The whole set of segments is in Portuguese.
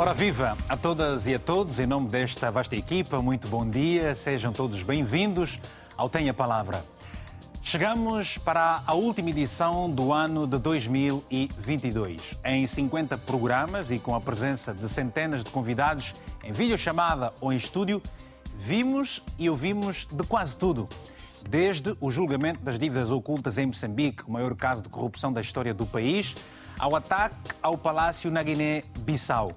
Ora viva a todas e a todos, em nome desta vasta equipa, muito bom dia, sejam todos bem-vindos ao Tenha Palavra. Chegamos para a última edição do ano de 2022. Em 50 programas e com a presença de centenas de convidados em videochamada ou em estúdio, vimos e ouvimos de quase tudo. Desde o julgamento das dívidas ocultas em Moçambique, o maior caso de corrupção da história do país, ao ataque ao palácio na Guiné-Bissau.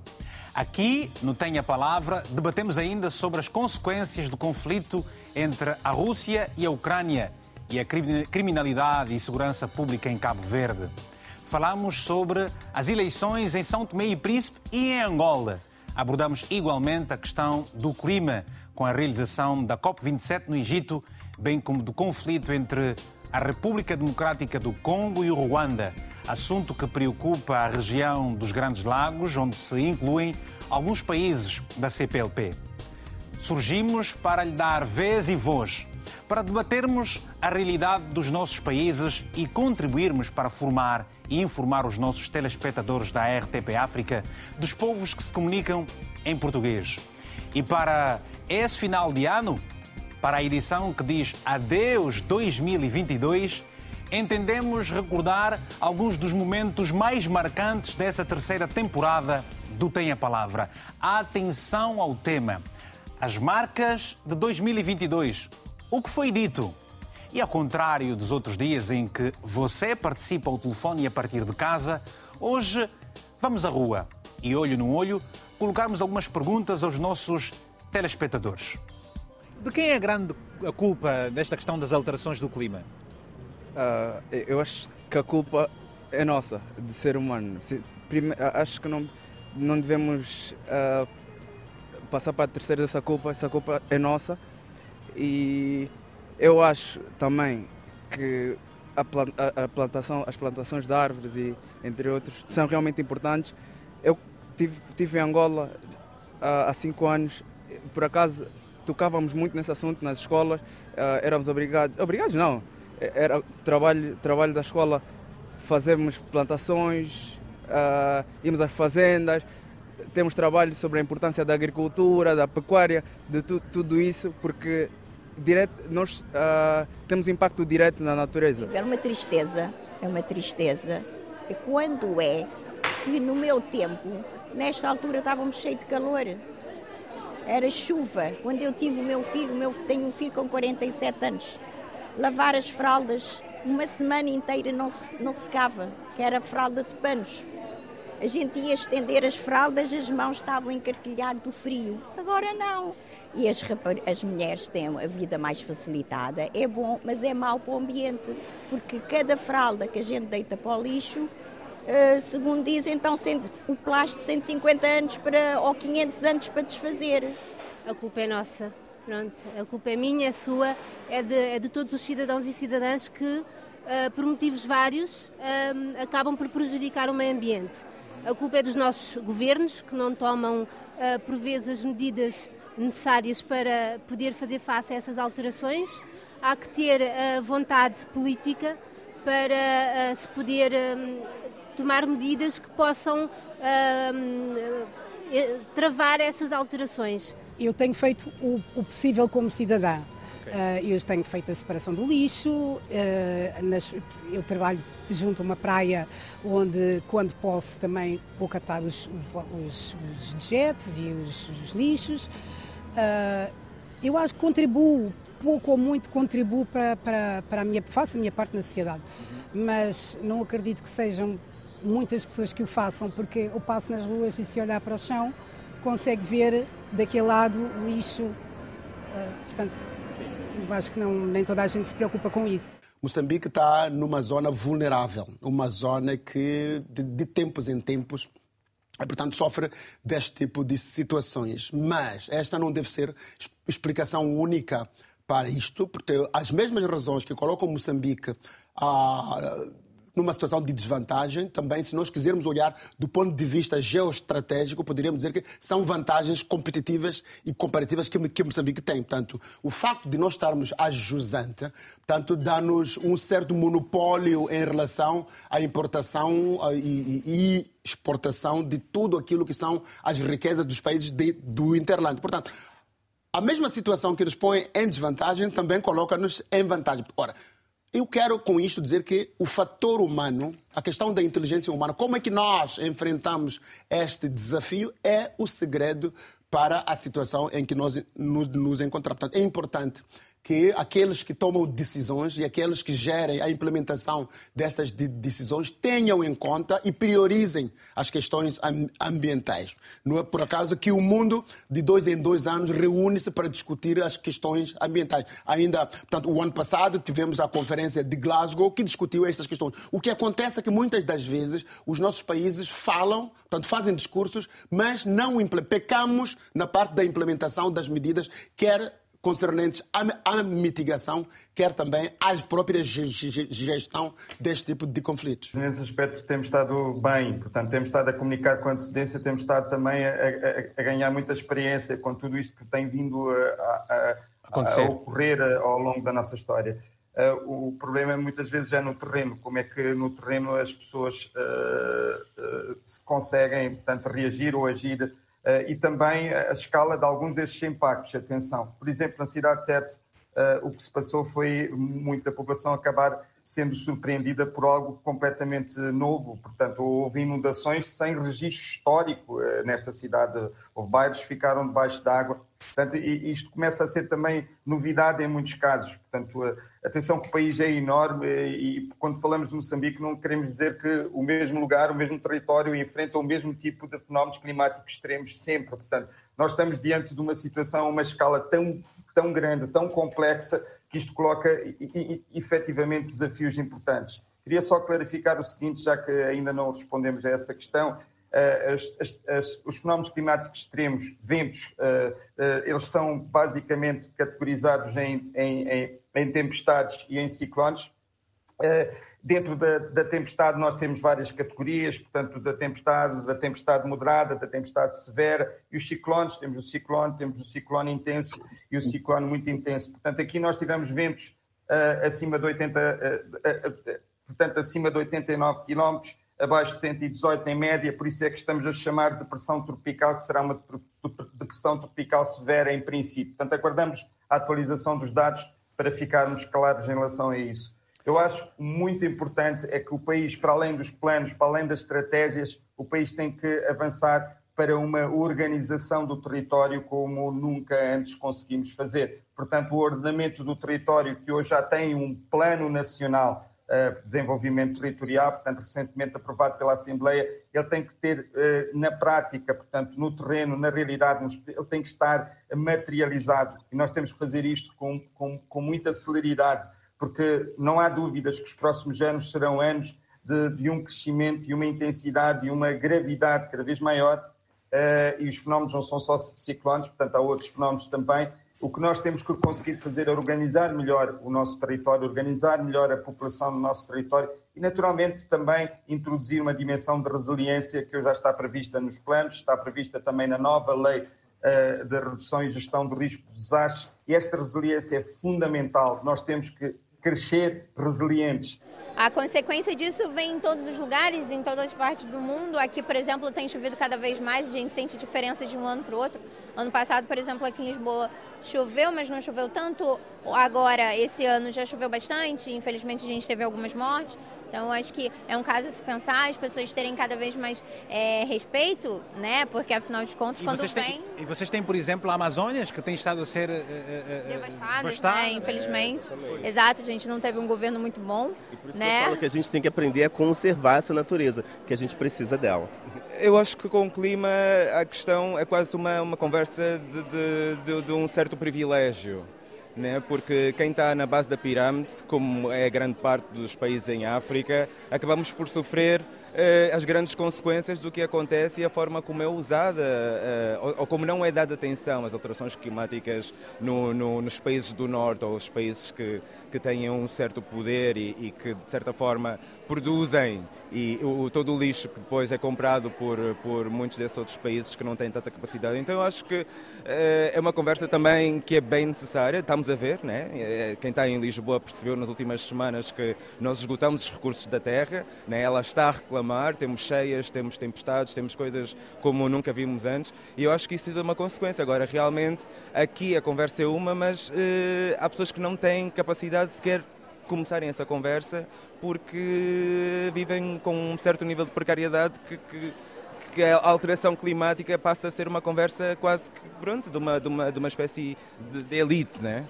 Aqui, no Tenha Palavra, debatemos ainda sobre as consequências do conflito entre a Rússia e a Ucrânia e a criminalidade e segurança pública em Cabo Verde. Falamos sobre as eleições em São Tomé e Príncipe e em Angola. Abordamos igualmente a questão do clima, com a realização da COP27 no Egito, bem como do conflito entre a República Democrática do Congo e o Ruanda, assunto que preocupa a região dos Grandes Lagos, onde se incluem alguns países da CPLP. Surgimos para lhe dar vez e voz para debatermos a realidade dos nossos países e contribuirmos para formar e informar os nossos telespectadores da RTP África dos povos que se comunicam em português. E para esse final de ano, para a edição que diz Adeus 2022, entendemos recordar alguns dos momentos mais marcantes dessa terceira temporada do Tem a Palavra. Atenção ao tema. As marcas de 2022 o que foi dito. E ao contrário dos outros dias em que você participa ao telefone a partir de casa, hoje vamos à rua e, olho no olho, colocarmos algumas perguntas aos nossos telespectadores. De quem é a grande culpa desta questão das alterações do clima? Uh, eu acho que a culpa é nossa, de ser humano. acho que não, não devemos uh, passar para a terceira essa culpa. Essa culpa é nossa e eu acho também que a plantação, as plantações de árvores e entre outros são realmente importantes. Eu tive, tive em Angola há cinco anos, por acaso tocávamos muito nesse assunto nas escolas, éramos obrigados, obrigados não, era trabalho, trabalho da escola, fazermos plantações, íamos às fazendas, temos trabalho sobre a importância da agricultura, da pecuária, de tu, tudo isso, porque direto, nós uh, temos impacto direto na natureza. É uma tristeza, é uma tristeza. E quando é que no meu tempo, nesta altura estávamos cheios de calor. Era chuva. Quando eu tive o meu filho, meu, tenho um filho com 47 anos, lavar as fraldas uma semana inteira não, se, não secava, que era fralda de panos. A gente ia estender as fraldas, as mãos estavam encarquilhar do frio. Agora não e as, as mulheres têm a vida mais facilitada. É bom, mas é mau para o ambiente, porque cada fralda que a gente deita para o lixo, uh, segundo dizem, então o plástico 150 anos para, ou 500 anos para desfazer. A culpa é nossa. Pronto, a culpa é minha, é sua, é de, é de todos os cidadãos e cidadãs que, uh, por motivos vários, uh, acabam por prejudicar o meio ambiente. A culpa é dos nossos governos, que não tomam, por vezes, as medidas necessárias para poder fazer face a essas alterações. Há que ter vontade política para se poder tomar medidas que possam travar essas alterações. Eu tenho feito o, o possível como cidadã. Uh, eu tenho feito a separação do lixo, uh, nas, eu trabalho junto a uma praia onde, quando posso, também vou catar os, os, os, os dejetos e os, os lixos. Uh, eu acho que contribuo, pouco ou muito contribuo para, para, para a minha, faço a minha parte na sociedade, uhum. mas não acredito que sejam muitas pessoas que o façam, porque eu passo nas ruas e se olhar para o chão, consegue ver daquele lado lixo, uh, portanto, acho que não, nem toda a gente se preocupa com isso. Moçambique está numa zona vulnerável, uma zona que de, de tempos em tempos e, portanto, sofre deste tipo de situações. Mas esta não deve ser explicação única para isto, porque as mesmas razões que colocam Moçambique a numa situação de desvantagem. Também, se nós quisermos olhar do ponto de vista geoestratégico, poderíamos dizer que são vantagens competitivas e comparativas que, que Moçambique tem. Portanto, o facto de nós estarmos a jusante, portanto, dá-nos um certo monopólio em relação à importação e, e, e exportação de tudo aquilo que são as riquezas dos países de, do Interland. Portanto, a mesma situação que nos põe em desvantagem também coloca-nos em vantagem. Ora, eu quero com isto dizer que o fator humano, a questão da inteligência humana, como é que nós enfrentamos este desafio, é o segredo para a situação em que nós nos, encontramos. Portanto, é importante que aqueles que tomam decisões e aqueles que gerem a implementação destas decisões tenham em conta e priorizem as questões ambientais. Não é por acaso que o mundo, de dois em dois anos, reúne-se para discutir as questões ambientais. Ainda, portanto, o ano passado tivemos a conferência de Glasgow que discutiu essas questões. O que acontece é que muitas das vezes os nossos países falam, portanto, fazem discursos, mas não pecamos na parte da implementação das medidas, quer concernentes à, mitigação, quer também à própria gestão deste tipo de conflitos. Nesse aspecto temos estado bem, portanto temos estado a comunicar com antecedência, temos estado também a, a, a ganhar muita experiência com tudo isto que tem vindo a, a ocorrer ao longo da nossa história. Uh, o problema muitas vezes é no terreno, como é que no terreno as pessoas uh, uh, se conseguem, portanto, reagir ou agir eh, e também a escala de alguns destes impactos. Atenção, por exemplo, na cidade de Tete, eh, o que se passou foi muita população acabar sendo surpreendida por algo completamente novo. Portanto, houve inundações sem registro histórico eh, nesta cidade. Houve bairros que ficaram debaixo d'água. Portanto, isto começa a ser também novidade em muitos casos. Portanto, atenção que o país é enorme e quando falamos de Moçambique não queremos dizer que o mesmo lugar, o mesmo território enfrenta o mesmo tipo de fenómenos climáticos extremos sempre. Portanto, nós estamos diante de uma situação, uma escala tão, tão grande, tão complexa, que isto coloca efetivamente desafios importantes. Queria só clarificar o seguinte, já que ainda não respondemos a essa questão. Uh, as, as, as, os fenómenos climáticos extremos, ventos, uh, uh, eles são basicamente categorizados em, em, em, em tempestades e em ciclones. Dentro da, da, tempestade nós temos várias categorias, portanto, da tempestade, da tempestade moderada, da tempestade severa, e os ciclones, temos o ciclone, temos o ciclone intenso e o ciclone muito intenso. Portanto, aqui nós tivemos ventos uh, acima de 80, uh, uh, portanto, acima de 89 km, abaixo de 118 em média, por isso é que estamos a chamar de depressão tropical, que será uma depressão tropical severa em princípio. Portanto, aguardamos a atualização dos dados para ficarmos claros em relação a isso. Eu acho muito importante é que o país, para além dos planos, para além das estratégias, o país tem que avançar para uma organização do território como nunca antes conseguimos fazer. Portanto, o ordenamento do território, que hoje já tem um plano nacional desenvolvimento territorial, portanto, recentemente aprovado pela Assembleia, ele tem que ter uh, na prática, portanto, no terreno, na realidade, ele tem que estar materializado. E nós temos que fazer isto com, com, com muita celeridade porque não há dúvidas que os próximos anos serão anos de, de um crescimento e uma intensidade e uma gravidade cada vez maior, uh, e os fenómenos não são só ciclones, portanto há outros fenómenos também. O que nós temos que conseguir fazer é organizar melhor o nosso território, organizar melhor a população no nosso território e, naturalmente, também introduzir uma dimensão de resiliência que já está prevista nos planos, está prevista também na nova lei uh, de redução e gestão do risco de desastres. E esta resiliência é fundamental. Nós temos que crescer resilientes. A consequência disso vem em todos os lugares, em todas as partes do mundo. Aqui, por exemplo, tem chovido cada vez mais, a gente sente diferença de um ano para o outro. Ano passado, por exemplo, aqui em Lisboa choveu, mas não choveu tanto. Agora, esse ano já choveu bastante, infelizmente a gente teve algumas mortes. Então, acho que é um caso a se pensar, as pessoas terem cada vez mais é, respeito, né? Porque, afinal de contas, e quando vocês vem... Têm, e vocês têm, por exemplo, a Amazônia, que tem estado a ser... Uh, uh, devastadas, né? Infelizmente. É, Exato, a gente não teve um governo muito bom, e por isso né? Que eu falo que a gente tem que aprender a conservar essa natureza, que a gente precisa dela. Eu acho que com o clima a questão é quase uma, uma conversa de, de, de, de um certo privilégio né? porque quem está na base da pirâmide, como é grande parte dos países em África, acabamos por sofrer uh, as grandes consequências do que acontece e a forma como é usada uh, ou, ou, como não é dada atenção às alterações climáticas no, no, nos países do Norte ou os países que, que têm um certo poder e, e que, de certa forma, produzem e o, todo o lixo que depois é comprado por, por muitos desses outros países que não têm tanta capacidade. Então eu acho que é uma conversa também que é bem necessária, estamos a ver, né? quem está em Lisboa percebeu nas últimas semanas que nós esgotamos os recursos da terra, né? ela está a reclamar, temos cheias, temos tempestades, temos coisas como nunca vimos antes e eu acho que isso é uma consequência. Agora, realmente, aqui a conversa é uma, mas há pessoas que não têm capacidade sequer começarem essa conversa porque vivem com um certo nível de precariedade que, que, que a alteração climática passa a ser uma conversa quase que pronto, de, uma, de, uma, de uma espécie de, de elite. Né?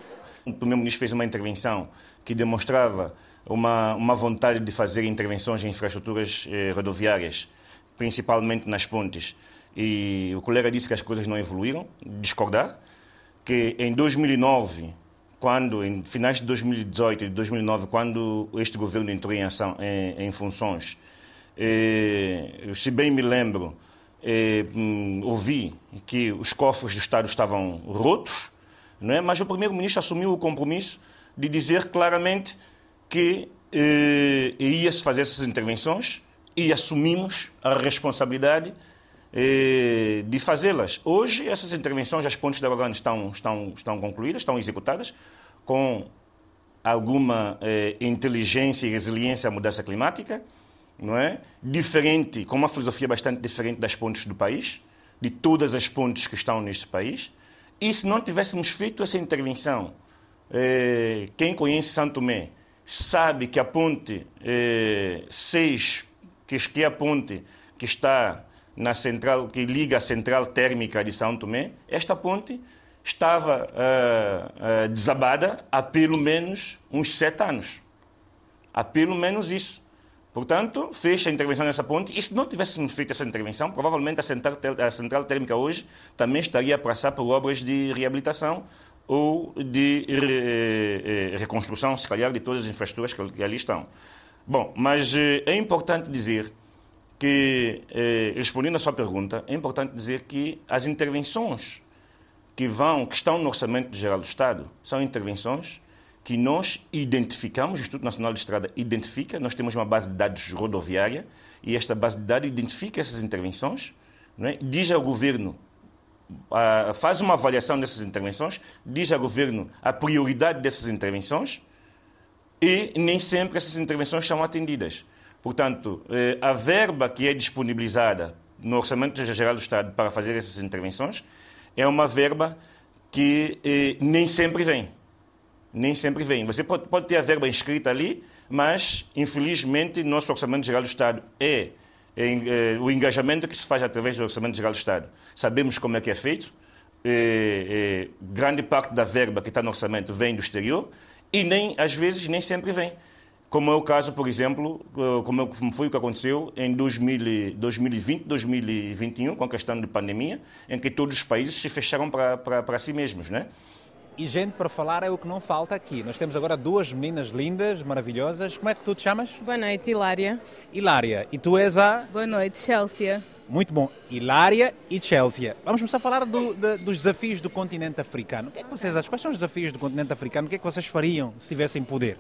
O Primeiro-Ministro fez uma intervenção que demonstrava uma, uma vontade de fazer intervenções em infraestruturas eh, rodoviárias, principalmente nas pontes. E o colega disse que as coisas não evoluíram, discordar, que em 2009 quando, em finais de 2018 e 2009, quando este governo entrou em, ação, em, em funções, eh, se bem me lembro, eh, hum, ouvi que os cofres do Estado estavam rotos, não é? mas o primeiro-ministro assumiu o compromisso de dizer claramente que eh, ia-se fazer essas intervenções e assumimos a responsabilidade de fazê-las. Hoje, essas intervenções, as pontes da Orlando estão, estão, estão concluídas, estão executadas, com alguma eh, inteligência e resiliência à mudança climática, não é? Diferente, com uma filosofia bastante diferente das pontes do país, de todas as pontes que estão neste país. E se não tivéssemos feito essa intervenção, eh, quem conhece Santo Tomé sabe que a ponte eh, 6, que é a ponte que está na central, que liga a central térmica de São Tomé, esta ponte estava uh, uh, desabada há pelo menos uns sete anos. Há pelo menos isso. Portanto, fez a intervenção nessa ponte. E se não tivéssemos feito essa intervenção, provavelmente a central, a central térmica hoje também estaria a passar por obras de reabilitação ou de re, reconstrução, se calhar, de todas as infraestruturas que ali estão. Bom, mas é importante dizer que, eh, respondendo à sua pergunta, é importante dizer que as intervenções que vão, que estão no Orçamento Geral do Estado, são intervenções que nós identificamos, o Instituto Nacional de Estrada identifica, nós temos uma base de dados rodoviária e esta base de dados identifica essas intervenções, é? diz ao governo, uh, faz uma avaliação dessas intervenções, diz ao governo a prioridade dessas intervenções e nem sempre essas intervenções são atendidas. Portanto, eh, a verba que é disponibilizada no Orçamento Geral do Estado para fazer essas intervenções é uma verba que eh, nem sempre vem. Nem sempre vem. Você pode, ter a verba inscrita ali, mas, infelizmente, nosso Orçamento Geral do Estado é, é, é, o engajamento que se faz através do Orçamento Geral do Estado. Sabemos como é que é feito. É, grande parte da verba que está no orçamento vem do exterior e nem, às vezes, nem sempre vem como é o caso, por exemplo, eh, como foi o que aconteceu em 2020, 2021, com a questão da pandemia, em que todos os países se fecharam para, para, para si mesmos, né? E gente para falar é o que não falta aqui. Nós temos agora duas meninas lindas, maravilhosas. Como é que tu te chamas? Boa noite, Hilária. Hilária. E tu és a? Boa noite, Chelsea. Muito bom. Hilária e Chelsea. Vamos começar a falar do, de, dos desafios do continente africano. O que é que vocês acham? Quais são os desafios do continente africano? O que é que vocês fariam se tivessem poder?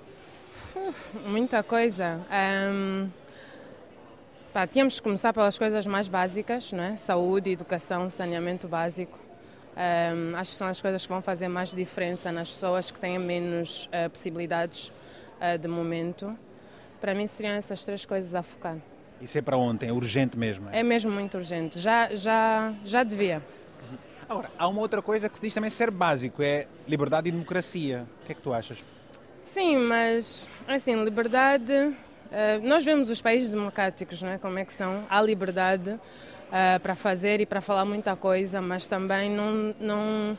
Muita coisa. Um, pá, tínhamos que começar pelas coisas mais básicas, não é? saúde, educação, saneamento básico. Um, acho que são as coisas que vão fazer mais diferença nas pessoas que têm menos uh, possibilidades uh, de momento. Para mim seriam essas três coisas a focar. Isso é para ontem, é urgente mesmo? É, é mesmo muito urgente, já, já, já devia. Agora, há uma outra coisa que se diz também ser básico, é liberdade e democracia. O que é que tu achas? Sim, mas assim, liberdade. Uh, nós vemos os países democráticos, né, como é que são. Há liberdade uh, para fazer e para falar muita coisa, mas também não, não,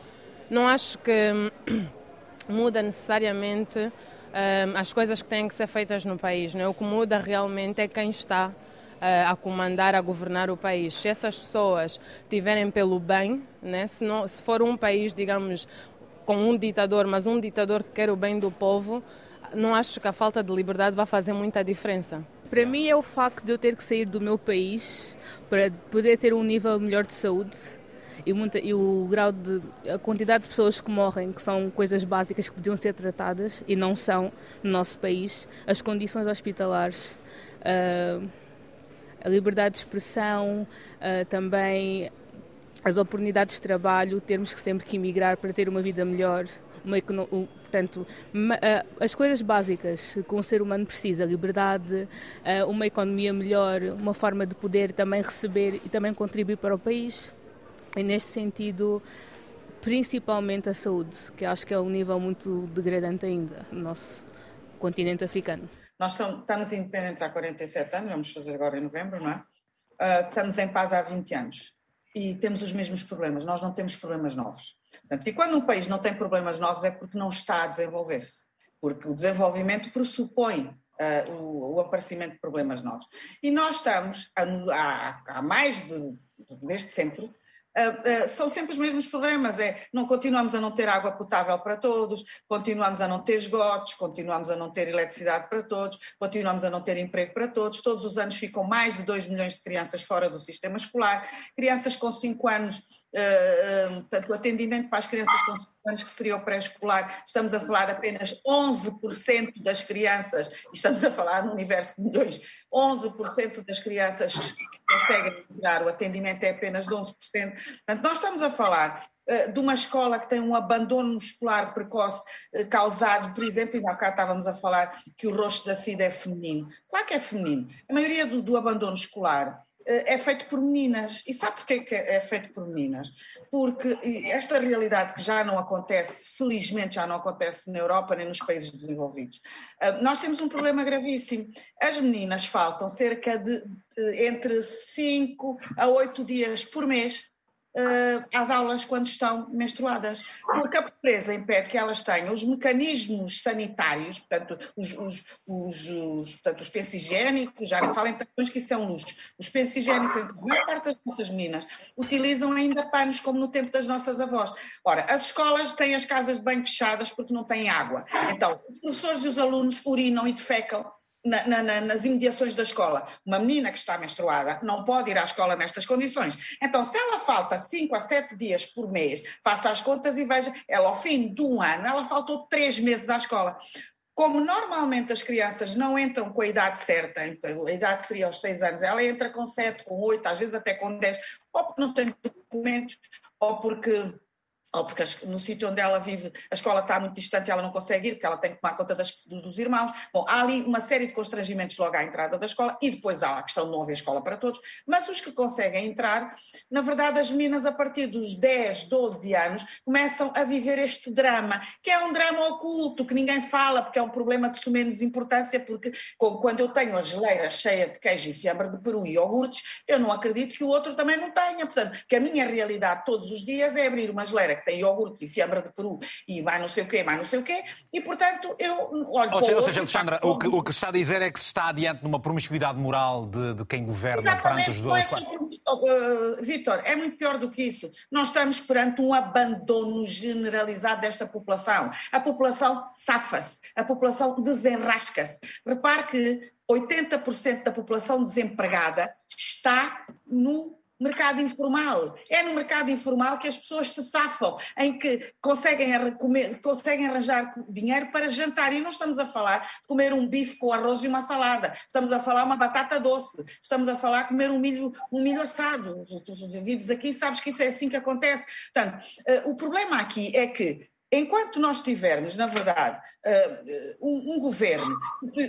não acho que muda necessariamente uh, as coisas que têm que ser feitas no país. Né? O que muda realmente é quem está a comandar, a governar o país. Se essas pessoas tiverem pelo bem, né? se, não, se for um país, digamos, com um ditador, mas um ditador que quer o bem do povo, não acho que a falta de liberdade vai fazer muita diferença. Para mim é o facto de eu ter que sair do meu país para poder ter um nível melhor de saúde e, muita, e o grau de a quantidade de pessoas que morrem, que são coisas básicas que podiam ser tratadas e não são no nosso país, as condições hospitalares, uh, a liberdade de expressão, uh, também as oportunidades de trabalho, termos que sempre que emigrar para ter uma vida melhor, uma portanto, as coisas básicas que um ser humano precisa, liberdade, uma economia melhor, uma forma de poder também receber e também contribuir para o país. E neste sentido, principalmente a saúde, que acho que é um nível muito degradante ainda no nosso continente africano. Nós estamos independentes há 47 anos, vamos fazer agora em novembro, não é? Uh, estamos em paz há 20 anos e temos os mesmos problemas, nós não temos problemas novos. Portanto, e quando um país não tem problemas novos é porque não está a desenvolver-se, porque o desenvolvimento pressupõe uh, o, o, aparecimento de problemas novos. E nós estamos, há, mais de, desde sempre, Uh, uh, são sempre os mesmos problemas. É, não continuamos a não ter água potável para todos, continuamos a não ter esgotos, continuamos a não ter eletricidade para todos, continuamos a não ter emprego para todos. Todos os anos ficam mais de 2 milhões de crianças fora do sistema escolar. Crianças com 5 anos uh, portanto, o atendimento para as crianças com 5 anos, que seria o pré-escolar, estamos a falar apenas 11% das crianças, estamos a falar no universo de milhões, 11% das crianças que conseguem tirar o atendimento é apenas de 11%. Portanto, nós estamos a falar de uma escola que tem um abandono muscular precoce causado, por exemplo, e há bocado estávamos a falar que o rosto da SIDA é feminino. Claro que é feminino. A maioria do, do abandono escolar é feito por meninas. E sabe porquê que é feito por meninas? Porque esta realidade que já não acontece, felizmente já não acontece na Europa nem nos países desenvolvidos. Ah, nós temos um problema gravíssimo. As meninas faltam cerca de entre 5 a 8 dias por mês uh, às aulas quando estão menstruadas, porque a pobreza impede que elas tenham os mecanismos sanitários, portanto, os, os, os, os, portanto, os pensos já não falo em tampões que isso é um luxo, os pensos higiênicos, a maior parte das nossas meninas utilizam ainda panos como no tempo das nossas avós. Ora, as escolas têm as casas banho fechadas porque não têm água, então os professores e os alunos urinam e defecam na, na, nas imediações da escola. Uma menina que está menstruada não pode ir à escola nestas condições. Então, se ela falta 5 a 7 dias por mês, faça as contas e veja, ela ao fim de um ano, ela faltou 3 meses à escola. Como normalmente as crianças não entram com a idade certa, a idade seria aos 6 anos, ela entra com 7, com 8, às vezes até com 10, ou porque não tem documentos, ou porque ou porque no sítio onde ela vive a escola está muito distante e ela não consegue ir, porque ela tem que tomar conta das, dos irmãos. Bom, há ali uma série de constrangimentos logo à entrada da escola e depois há a questão de não haver escola para todos, mas os que conseguem entrar, na verdade as meninas a partir dos 10, 12 anos começam a viver este drama, que é um drama oculto, que ninguém fala, porque é um problema de sumenos importância, porque quando eu tenho a geleira cheia de queijo e fiambre de peru e iogurtes, eu não acredito que o outro também não tenha, portanto, que a minha realidade todos os dias é abrir uma geleira que tem iogurte e fiambre de peru e mais não sei o quê, mais não sei o quê, e portanto eu olho Ou, seja, ou seja Alexandra, o que, o que se está a dizer é que se está adiante de uma promiscuidade moral de, de quem governa Exatamente, perante os dois. É uh, Vítor, é muito pior do que isso. Nós estamos perante um abandono generalizado desta população. A população safa-se, a população desenrasca-se. Repare que 80% da população desempregada está no mercado informal. É no mercado informal que as pessoas se safam, em que conseguem, comer, conseguem arranjar dinheiro para jantar. E não estamos a falar de comer um bife com arroz e uma salada, estamos a falar uma batata doce, estamos a falar de comer um milho, um milho assado. Tu, vives aqui e sabes que isso é assim que acontece. Portanto, uh, o problema aqui é que enquanto nós tivermos, na verdade, uh, um, um, governo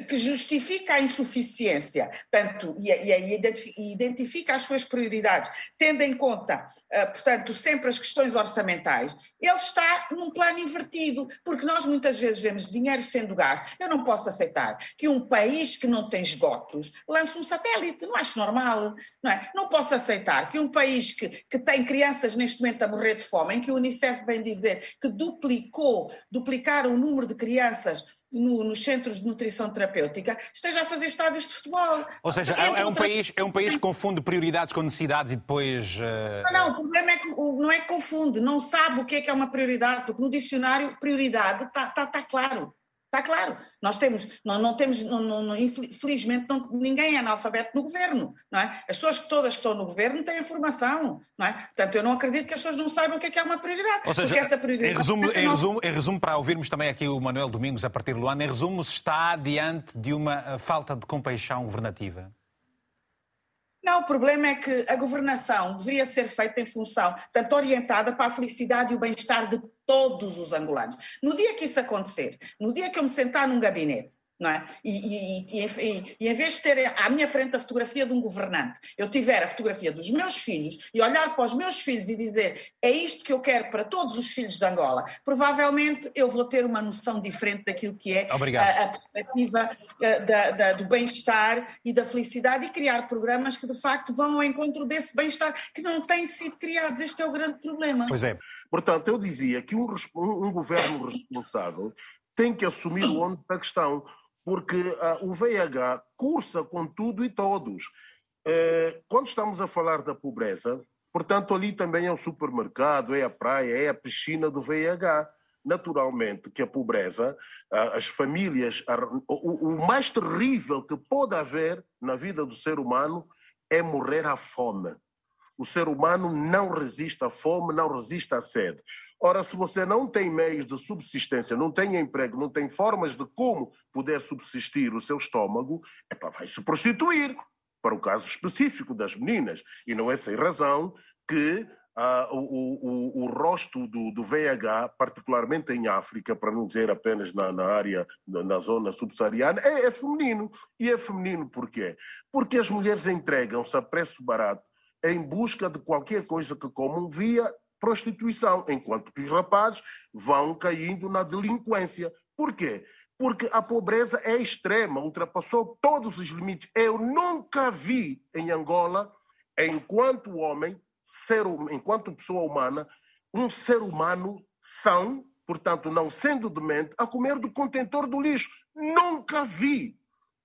que justifica a insuficiência tanto, e, e, identifica as suas prioridades, tendo em conta eh, portanto, sempre as questões orçamentais, ele está num plano invertido, porque nós muitas vezes vemos dinheiro sendo gasto. Eu não posso aceitar que um país que não tem esgotos lance um satélite, não acho normal, não é? Não posso aceitar que um país que, que tem crianças neste momento a morrer de fome, em que o Unicef vem dizer que duplicou, duplicaram o número de crianças no, nos centros de nutrição terapêutica esteja a fazer estádios de futebol. Ou seja, é, é, um país, é um país que confunde prioridades com necessidades e depois. Uh... Não, o problema é que não é que confunde, não sabe o que é que é uma prioridade, porque no dicionário prioridade está tá, tá claro. Está claro. Nós temos, não, não temos, não, não, infelizmente, ninguém é analfabeto no governo, não é? As pessoas que todas que estão no governo têm informação, não é? Portanto, eu não acredito que as pessoas não saibam o que é que é uma prioridade. Ou seja, essa prioridade em resumo, em, resumo, em resumo, para ouvirmos também aqui o Manuel Domingos a partir do ano, em resumo, se está diante de uma eh, falta de compaixão governativa? Não, o problema é que a governação deveria ser feita em função, tanto orientada para a felicidade e o bem-estar de todos os angolanos. No dia que isso acontecer, no dia que eu me sentar num gabinete não é? E, e, e, e, em vez de ter à minha frente a fotografia de um governante, eu tiver a fotografia dos meus filhos e olhar para os meus filhos e dizer é isto que eu quero para todos os filhos de Angola, provavelmente eu vou ter uma noção diferente daquilo que é a, a, perspectiva a, da, da, do bem-estar e da felicidade e criar programas que de facto vão ao encontro desse bem-estar que não têm sido criados. Este é o grande problema. Pois é. Portanto, eu dizia que um, um governo responsável tem que assumir o ônus da questão porque uh, o VIH cursa com tudo e todos. Uh, quando estamos a falar da pobreza, portanto, ali também é o supermercado, é a praia, é a piscina do VIH. Naturalmente que a pobreza, uh, as famílias, o, o mais terrível que pode haver na vida do ser humano é morrer à fome. O ser humano não resiste à fome, não resiste à sede. Ora, se você não tem meios de subsistência, não tem emprego, não tem formas de como poder subsistir o seu estômago, epa, vai se prostituir, para o caso específico das meninas. E não é sem razão que ah, o, o, o, rosto do, do, VIH, particularmente em África, para não dizer apenas na, na área, na, na, zona subsaariana, é, é feminino. E é feminino por quê? Porque as mulheres entregam-se a preço barato em busca de qualquer coisa que comam via prostituição, enquanto que os rapazes vão caindo na delinquência. Por quê? Porque a pobreza é extrema, ultrapassou todos os limites. Eu nunca vi em Angola, enquanto homem, ser, enquanto pessoa humana, um ser humano são, portanto, não sendo demente, a comer do contentor do lixo. Nunca vi.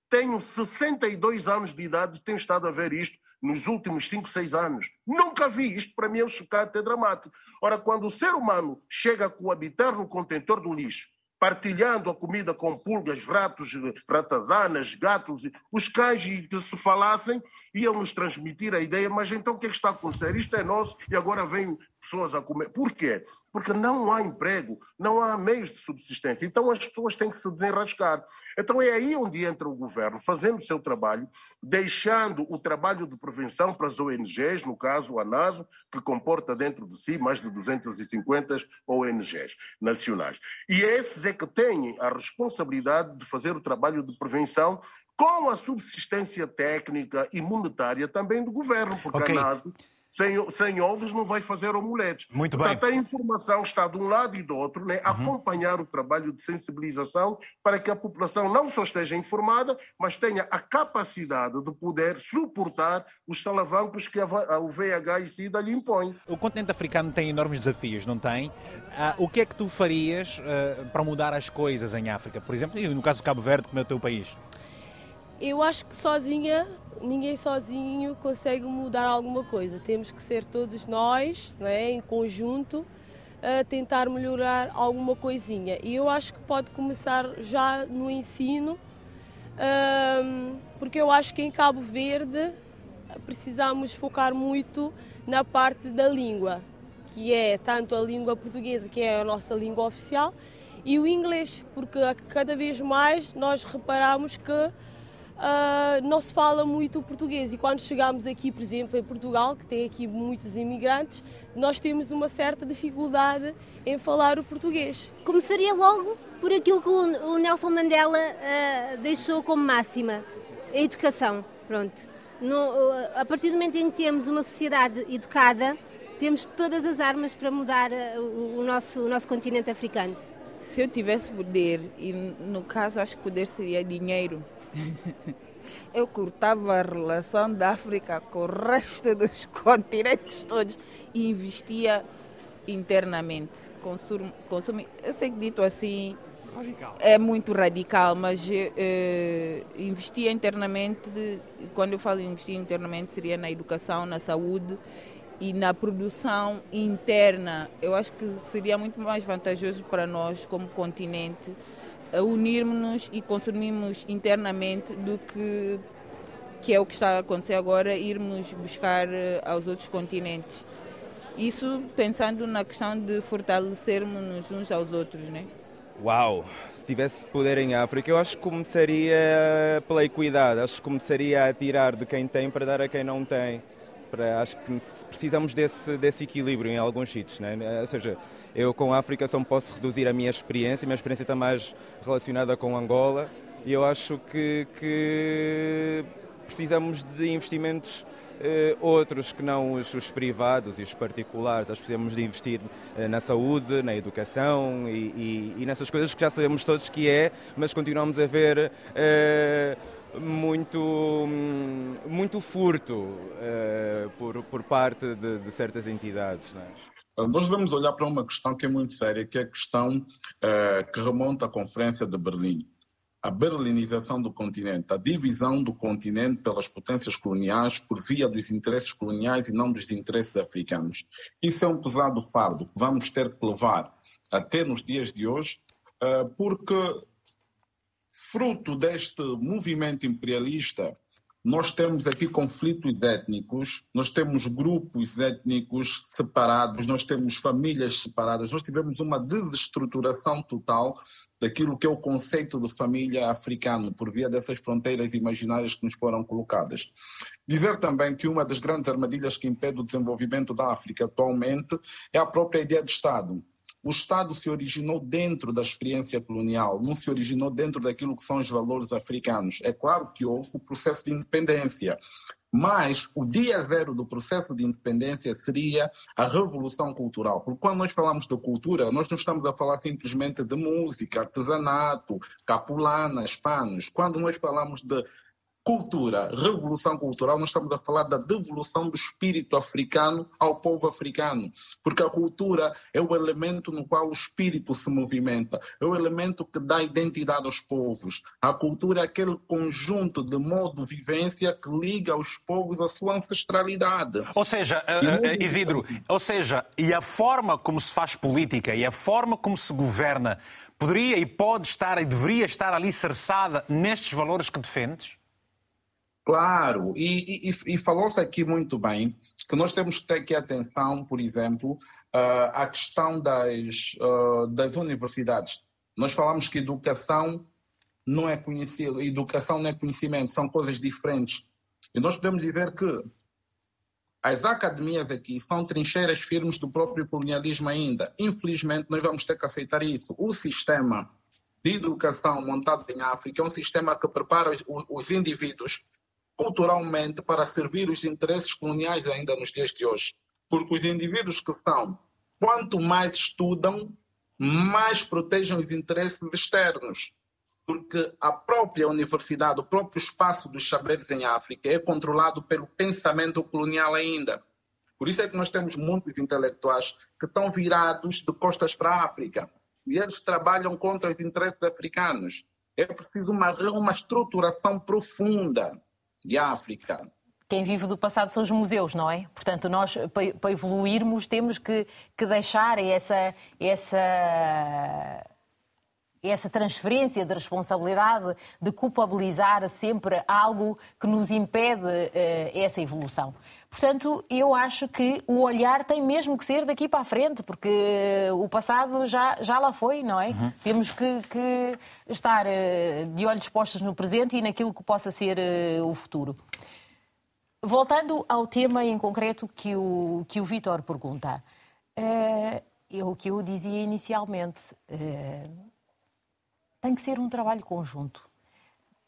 Tenho 62 anos de idade, tenho estado a ver isto nos últimos 5, 6 anos. Nunca vi. Isto para mim é um chocante, é dramático. Ora, quando o ser humano chega a coabitar no contentor do lixo, partilhando a comida com pulgas, ratos, ratazanas, gatos, os cães que se falassem, iam nos transmitir a ideia, mas então o que é que está a acontecer? Isto é nosso e agora vem pessoas a comer. Por quê? Porque não há emprego, não há meios de subsistência. Então as pessoas têm que se desenrascar. Então é aí onde entra o governo, fazendo o seu trabalho, deixando o trabalho de prevenção para as ONGs, no caso o ANASO, que comporta dentro de si mais de 250 ONGs nacionais. E esses é que têm a responsabilidade de fazer o trabalho de prevenção com a subsistência técnica e monetária também do governo, porque okay. a ANASO sem, sem ovos não vai fazer omeletes. Muito Portanto, bem. a informação está de um lado e do outro, né? Uhum. acompanhar o trabalho de sensibilização para que a população não só esteja informada, mas tenha a capacidade de poder suportar os salavancos que a, o VIH e SIDA lhe impõe. O continente africano tem enormes desafios, não tem? Ah, o que é que tu farias ah, para mudar as coisas em África, por exemplo, e no caso do Cabo Verde, como é o teu país? Eu acho que sozinha, ninguém sozinho consegue mudar alguma coisa. Temos que ser todos nós, né, em conjunto, a tentar melhorar alguma coisinha. E eu acho que pode começar já no ensino, porque eu acho que em Cabo Verde precisamos focar muito na parte da língua, que é tanto a língua portuguesa, que é a nossa língua oficial, e o inglês, porque cada vez mais nós reparamos que uh, não se fala muito o português. E quando chegamos aqui, por exemplo, em Portugal, que tem aqui muitos imigrantes, nós temos uma certa dificuldade em falar o português. Começaria logo por aquilo que o Nelson Mandela uh, deixou como máxima: a educação. Pronto. No, a partir do momento em que temos uma sociedade educada, temos todas as armas para mudar ah, o, o, nosso, o nosso continente africano. Se eu tivesse poder, e no caso acho que poder seria dinheiro, eu cortava a relação da África com o resto dos continentes todos e investia internamente. Consumo, consumo, eu sei que dito assim radical. é muito radical, mas eh, investia internamente, quando eu falo investir internamente, seria na educação, na saúde e na produção interna, eu acho que seria muito mais vantajoso para nós, como continente, unirmos-nos e consumirmos internamente do que, que é o que está a acontecer agora, irmos buscar eh, aos outros continentes. Isso pensando na questão de fortalecermos uns aos outros, né? Uau! Se tivesse poder em África, eu acho que começaria pela equidade, acho que começaria a tirar de quem tem para dar a quem não tem. Para, acho que precisamos desse, desse equilíbrio em alguns sítios, né? ou seja, eu com a África só posso reduzir a minha experiência, minha experiência está mais relacionada com Angola e eu acho que, que precisamos de investimentos eh, outros que não os, os, privados e os particulares. Que precisamos de investir eh, na saúde, na educação e, e, e, nessas coisas que já sabemos todos que é, mas continuamos a ver eh, muito, muito furto por, por parte de, de certas entidades. É? Nós devemos olhar para uma questão que é muito séria, que é a questão que remonta à Conferência de Berlim a berlinização do continente, a divisão do continente pelas potências coloniais por via dos interesses coloniais e não dos interesses africanos. Isso é um pesado fardo que vamos ter que levar até nos dias de hoje, eh, porque fruto deste movimento imperialista, nós temos aqui conflitos étnicos, nós temos grupos étnicos separados, nós temos famílias separadas, nós tivemos uma desestruturação total daquilo que é o conceito de família africano por via dessas fronteiras imaginárias que nos foram colocadas. Dizer também que uma das grandes armadilhas que impede o desenvolvimento da África atualmente é a própria ideia de Estado. O Estado se originou dentro da experiência colonial, não se originou dentro daquilo que são os valores africanos. É claro que houve o processo de independência, mas o dia zero do processo de independência seria a revolução cultural. Porque quando nós falamos de cultura, nós não estamos a falar simplesmente de música, artesanato, capulanas, panos. Quando nós falamos de cultura, revolução cultural, nós estamos a falar da devolução do espírito africano ao povo africano, porque a cultura é o elemento no qual o espírito se movimenta, é o elemento que dá identidade aos povos. A cultura é aquele conjunto de modo de vivência que liga os povos à sua ancestralidade. Ou seja, uh, Isidro, ou seja, e a forma como se faz política e a forma como se governa poderia e pode estar e deveria estar ali cerçada nestes valores que defendes? Claro, e, e, e falou-se aqui muito bem que nós temos que ter aqui atenção, por exemplo, uh, à questão das, uh, das universidades. Nós falamos que educação não é conhecido, educação não é conhecimento, são coisas diferentes. E nós podemos dizer que as academias aqui são trincheiras firmes do próprio colonialismo ainda. Infelizmente, nós vamos ter que aceitar isso. O sistema de educação montado em África é um sistema que prepara os, os indivíduos culturalmente para servir os interesses coloniais ainda nos dias de hoje. Porque os indivíduos que são, quanto mais estudam, mais protegem os interesses externos. Porque a própria universidade, o próprio espaço dos saberes em África é controlado pelo pensamento colonial ainda. Por isso é que nós temos muitos intelectuais que estão virados de costas para a África. E eles trabalham contra os interesses africanos. É preciso uma, uma estruturação profunda de África. Quem vive do passado são os museus, não é? Portanto, nós, para evoluirmos, temos que, que deixar essa, essa, essa transferência de responsabilidade, de culpabilizar sempre algo que nos impede uh, essa evolução. Portanto, eu acho que o olhar tem mesmo que ser daqui para a frente, porque o passado já, já lá foi, não é? Uhum. Temos que, que estar uh, de olhos postos no presente e naquilo que possa ser uh, o futuro. Voltando ao tema em concreto que o, que o Vitor pergunta, é o que eu dizia inicialmente, tem que ser um trabalho conjunto.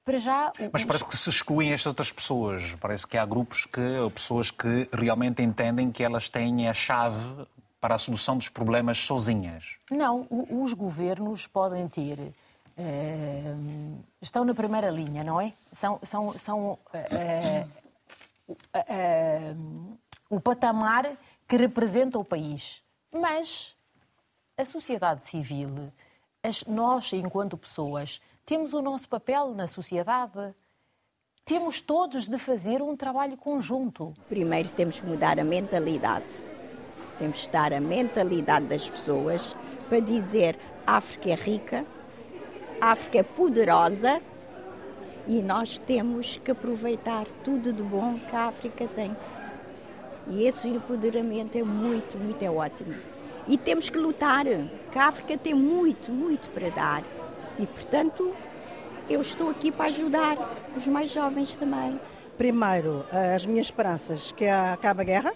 Para já. Mas parece que se excluem estas outras pessoas. Parece que há grupos que, ou pessoas que realmente entendem que elas têm a chave para a solução dos problemas sozinhas. Não, os governos podem ter. Uh, estão na primeira linha, não é? São, são, são uh, uh, o patamar que representa o país. Mas a sociedade civil, as, nós, enquanto pessoas, temos o nosso papel na sociedade. temos todos de fazer um trabalho conjunto. Primeiro temos que mudar a mentalidade. Temos que estar a mentalidade das pessoas para dizer África é rica, África é poderosa e nós temos que aproveitar tudo de bom que a África tem. E esse empoderamento é muito, muito é ótimo. E temos que lutar, que a África tem muito, muito para dar. E, portanto, eu estou aqui para ajudar os mais jovens também. Primeiro, as minhas esperanças, que acabe a guerra,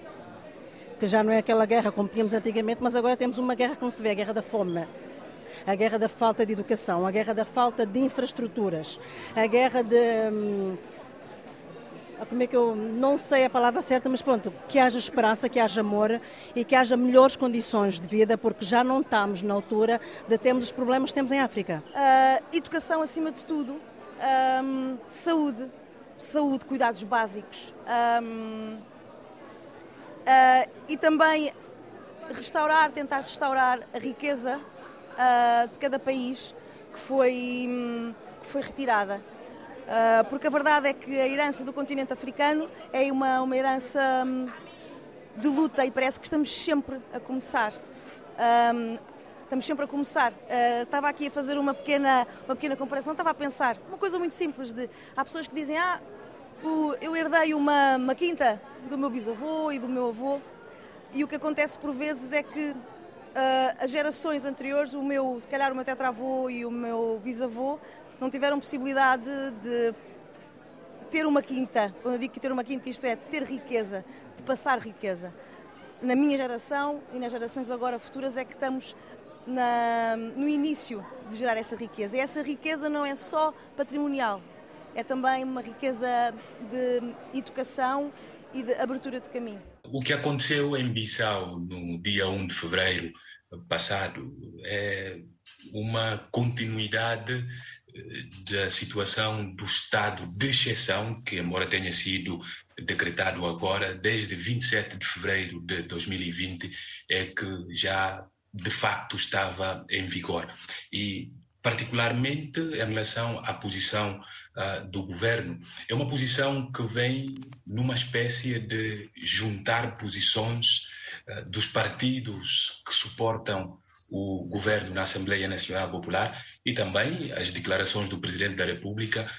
que já não é aquela guerra como tínhamos antigamente, mas agora temos uma guerra que não se vê, a guerra da fome a guerra da falta de educação, a guerra da falta de infraestruturas, a guerra de. Como é que eu não sei a palavra certa, mas pronto, que haja esperança, que haja amor e que haja melhores condições de vida, porque já não estamos na altura de termos os problemas que temos em África. Uh, educação acima de tudo, um, saúde, saúde, cuidados básicos um, uh, e também restaurar, tentar restaurar a riqueza uh, de cada país que foi, hum, que foi retirada. Uh, porque a verdade é que a herança do continente africano é uma, uma herança um, de luta e parece que estamos sempre a começar. Um, estamos sempre a começar. Uh, estava aqui a fazer uma pequena, uma pequena comparação, estava a pensar, uma coisa muito simples de há pessoas que dizem, ah, eu herdei uma, uma quinta do meu bisavô e do meu avô, e o que acontece por vezes é que uh, as gerações anteriores, o meu, se calhar o meu tetravô e o meu bisavô, não tiveram possibilidade de ter uma quinta. Quando eu digo que ter uma quinta, isto é, de ter riqueza, de passar riqueza. Na minha geração e nas gerações agora futuras é que estamos na, no início de gerar essa riqueza. E essa riqueza não é só patrimonial, é também uma riqueza de educação e de abertura de caminho. O que aconteceu em Bissau no dia 1 de fevereiro passado é uma continuidade da situação do estado de exceção, que, embora tenha sido decretado agora, desde 27 de fevereiro de 2020, é que já de facto estava em vigor. E particularmente em relação à posição uh, do governo. É uma posição que vem numa espécie de juntar posições uh, dos partidos que suportam o governo na Assembleia Nacional Popular e também as declarações do Presidente da República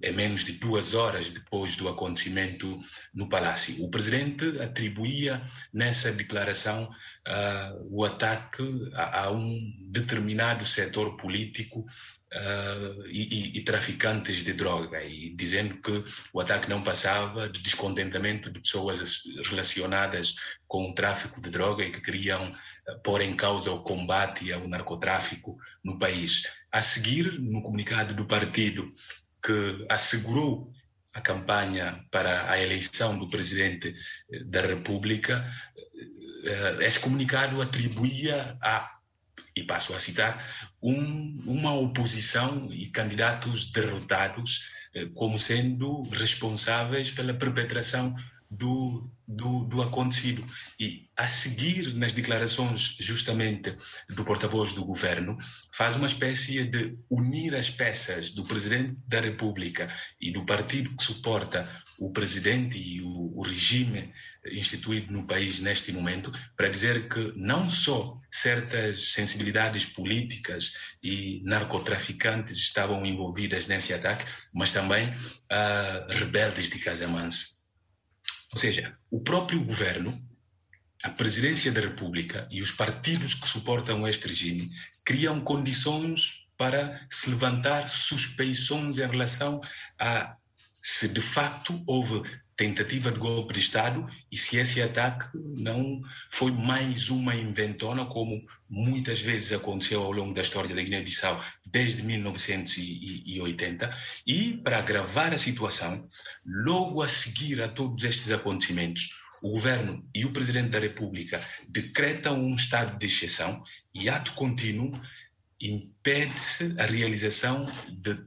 é menos de duas horas depois do acontecimento no Palácio. O Presidente atribuía nessa declaração uh, o ataque a, a, um determinado setor político uh, e, e, e, traficantes de droga, e dizendo que o ataque não passava de descontentamento de pessoas relacionadas com o tráfico de droga e que queriam pôr em causa o combate ao narcotráfico no país. A seguir, no comunicado do partido que assegurou a campanha para a eleição do presidente eh, da República, eh, esse comunicado atribuía a e passo a citar, um, uma oposição e candidatos derrotados eh, como sendo responsáveis pela perpetração do, do, do, acontecido. E a seguir, nas declarações justamente do porta-voz do governo, faz uma espécie de unir as peças do presidente da República e do partido que suporta o presidente e o, o regime instituído no país neste momento, para dizer que não só certas sensibilidades políticas e narcotraficantes estavam envolvidas nesse ataque, mas também uh, rebeldes de Casamance. Ou seja, o próprio governo, a presidência da República e os partidos que suportam este regime criam condições para se levantar suspeições em relação a se de facto houve tentativa de golpe de Estado e se esse ataque não foi mais uma inventona, como muitas vezes aconteceu ao longo da história da Guiné-Bissau desde 1980. E, para agravar a situação, logo a seguir a todos estes acontecimentos, o governo e o presidente da República decretam um estado de exceção e, ato contínuo, impede-se a realização de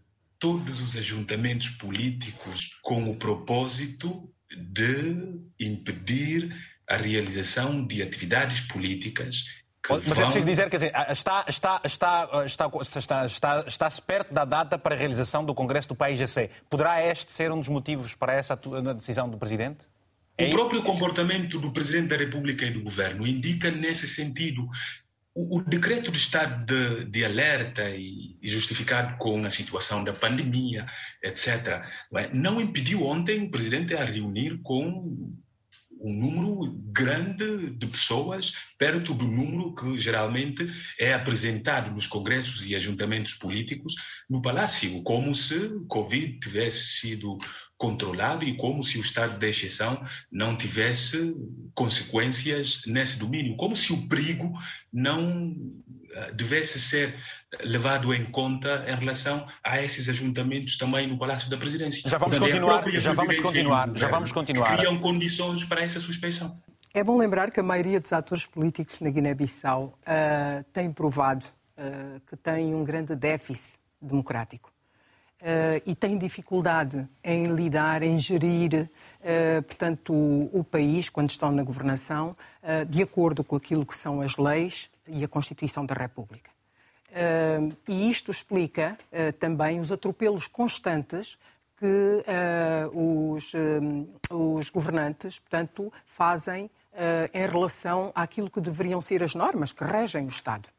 todos os ajuntamentos políticos com o propósito de impedir a realização de atividades políticas Mas é preciso dizer, quer dizer, está, está, está, está, está, está, está-se perto da data para a realização do Congresso do PAIGC. Poderá este ser um dos motivos para essa decisão do Presidente? O próprio comportamento do Presidente da República e do Governo indica nesse sentido. O, decreto de estado de, de alerta e, e, justificado com a situação da pandemia, etc., não é? impediu ontem o Presidente a reunir com um número grande de pessoas, perto do número que geralmente é apresentado nos congressos e ajuntamentos políticos no Palácio, como se Covid tivesse sido controlado e como se o estado de exceção não tivesse consequências nesse domínio, como se o perigo não eh, devesse ser levado em conta em relação a esses ajuntamentos também no Palácio da Presidência. Já vamos Portanto, continuar, já vamos continuar, já vamos continuar. Criam condições para essa suspeição. É bom lembrar que a maioria dos atores políticos na Guiné-Bissau uh, tem provado uh, que tem um grande déficit democrático uh, e têm dificuldade em lidar, em gerir, uh, portanto, o, o, país, quando estão na governação, uh, de acordo com aquilo que são as leis e a Constituição da República. e isto explica também os atropelos constantes que os, os governantes, portanto, fazem em relação àquilo que deveriam ser as normas que regem o Estado.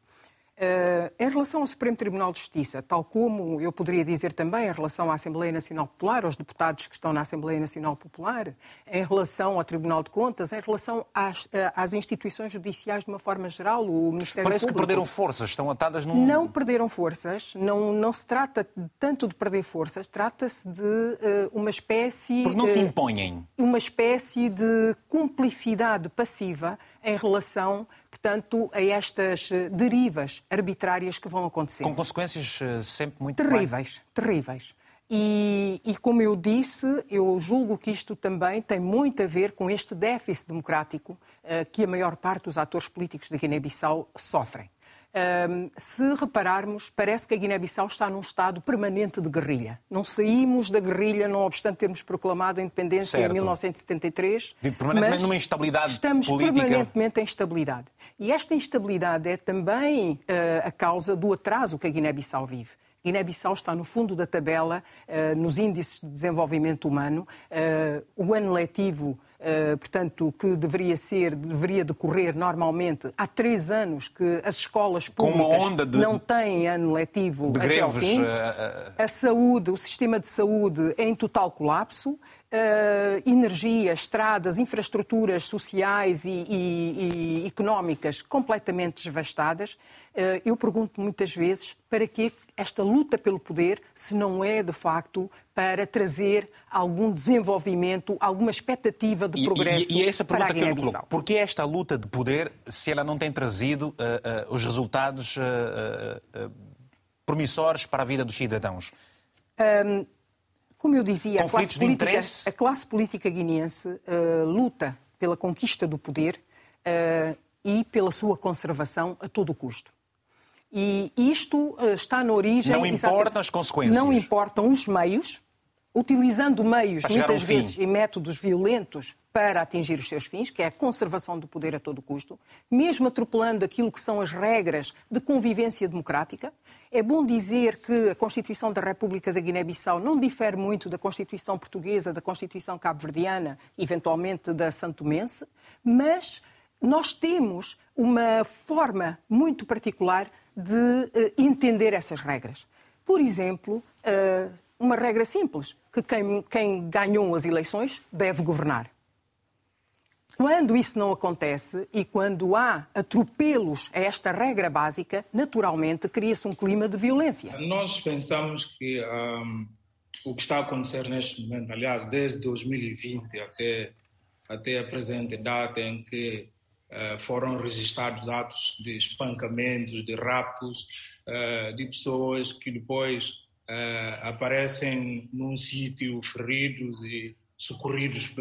Uh, em relação ao Supremo Tribunal de Justiça, tal como eu poderia dizer também em relação à Assembleia Nacional Popular, aos deputados que estão na Assembleia Nacional Popular, em relação ao Tribunal de Contas, em relação às, uh, às instituições judiciais de uma forma geral, o Ministério Parece Público. que perderam forças, estão atadas num... Não perderam forças, não, não se trata tanto de perder forças, trata-se de uh, uma espécie... Porque não se impõem. Uma espécie de cumplicidade passiva em relação portanto, a estas eh, derivas arbitrárias que vão acontecer. Com consequências eh, sempre muito terríveis, terríveis. E, e, como eu disse, eu julgo que isto também tem muito a ver com este déficit democrático uh, que a maior parte dos atores políticos da Guiné-Bissau sofrem. Um, se repararmos, parece que a Guiné-Bissau está num estado permanente de guerrilha. Não saímos da guerrilha, não obstante termos proclamado a independência certo. em 1973. Vive permanentemente numa instabilidade estamos política. Estamos permanentemente em instabilidade. E esta instabilidade é também uh, a causa do atraso que a Guiné-Bissau vive. Guiné-Bissau está no fundo da tabela uh, nos índices de desenvolvimento humano. Uh, o ano letivo Uh, portanto, que deveria ser, deveria decorrer normalmente há três anos que as escolas públicas de, não têm ano letivo até greves, ao fim. Uh, uh... A saúde, o sistema de saúde é em total colapso. Uh, energia, estradas, infraestruturas sociais e, e, e económicas completamente devastadas. Uh, eu pergunto muitas vezes para que esta luta pelo poder, se não é de facto para trazer algum desenvolvimento, alguma expectativa de progresso e, e, e é essa pergunta para a que eu coloco. Por que esta luta de poder se ela não tem trazido uh, os resultados promissores para a vida dos cidadãos? Um, como eu dizia, a classe, política, a classe política guineense uh, luta pela conquista do poder uh, e pela sua conservação a todo custo. E isto uh, está na origem. Não importam as consequências. Não importam os meios, utilizando meios, muitas vezes, e métodos violentos para atingir os seus fins, que é a conservação do poder a todo custo, mesmo atropelando aquilo que são as regras de convivência democrática. É bom dizer que a Constituição da República da Guiné-Bissau não difere muito da Constituição portuguesa, da Constituição cabo-verdiana, eventualmente da santomense, mas nós temos uma forma muito particular de uh, entender essas regras. Por exemplo, uh, uma regra simples, que quem, quem ganhou as eleições deve governar. Quando isso não acontece e quando há atropelos a esta regra básica, naturalmente cria-se um clima de violência. Nós pensamos que um, o que está a acontecer neste momento, aliás, desde 2020 até, até a presente data em que uh, foram registrados atos de espancamentos, de raptos uh, de pessoas que depois uh, aparecem num sítio feridos e socorridos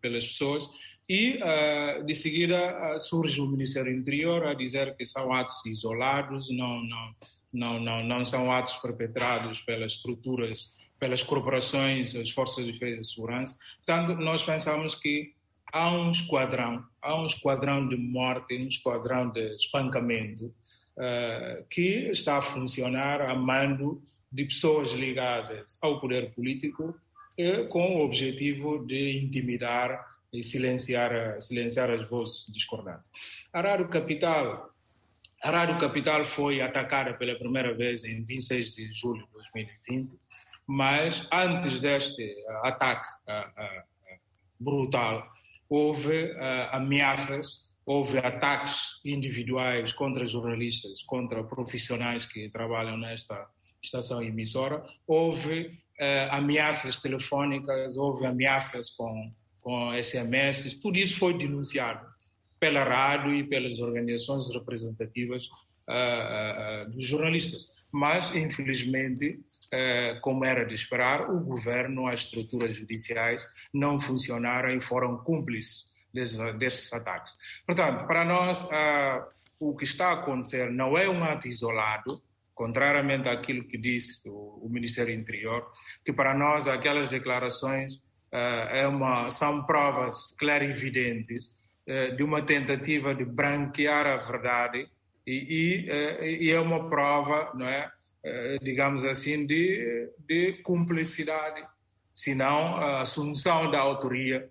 pelas pessoas e, uh, de seguida, uh, surge o Ministério Interior a dizer que são atos isolados, não, não, não, não, não são atos perpetrados pelas estruturas, pelas corporações, as forças de defesa e segurança. Portanto, nós pensamos que há um esquadrão, há um esquadrão de morte, um esquadrão de espancamento uh, que está a funcionar a mando de pessoas ligadas ao poder político uh, com o objetivo de intimidar e silenciar, silenciar as vozes discordantes. A Rádio Capital, a Rádio Capital foi atacada pela primeira vez em 26 de julho de 2020, mas antes deste ataque uh, uh, brutal, houve ameaças, houve ataques individuais contra jornalistas, contra profissionais que trabalham nesta estação emissora, houve ameaças telefônicas, houve ameaças com com SMS, tudo isso foi denunciado pela rádio e pelas organizações representativas uh, uh, dos jornalistas. Mas, infelizmente, uh, como era de esperar, o governo, as estruturas judiciais não funcionaram e foram cúmplices desses, desses ataques. Portanto, para nós, o que está a acontecer não é um ato isolado, contrariamente àquilo que disse o, o Ministério Interior, que para nós aquelas declarações eh, é uma, são provas clarividentes eh, de uma tentativa de branquear a verdade e, e, eh, e é uma prova, não é, digamos assim, de, de cumplicidade, se não a assunção da autoria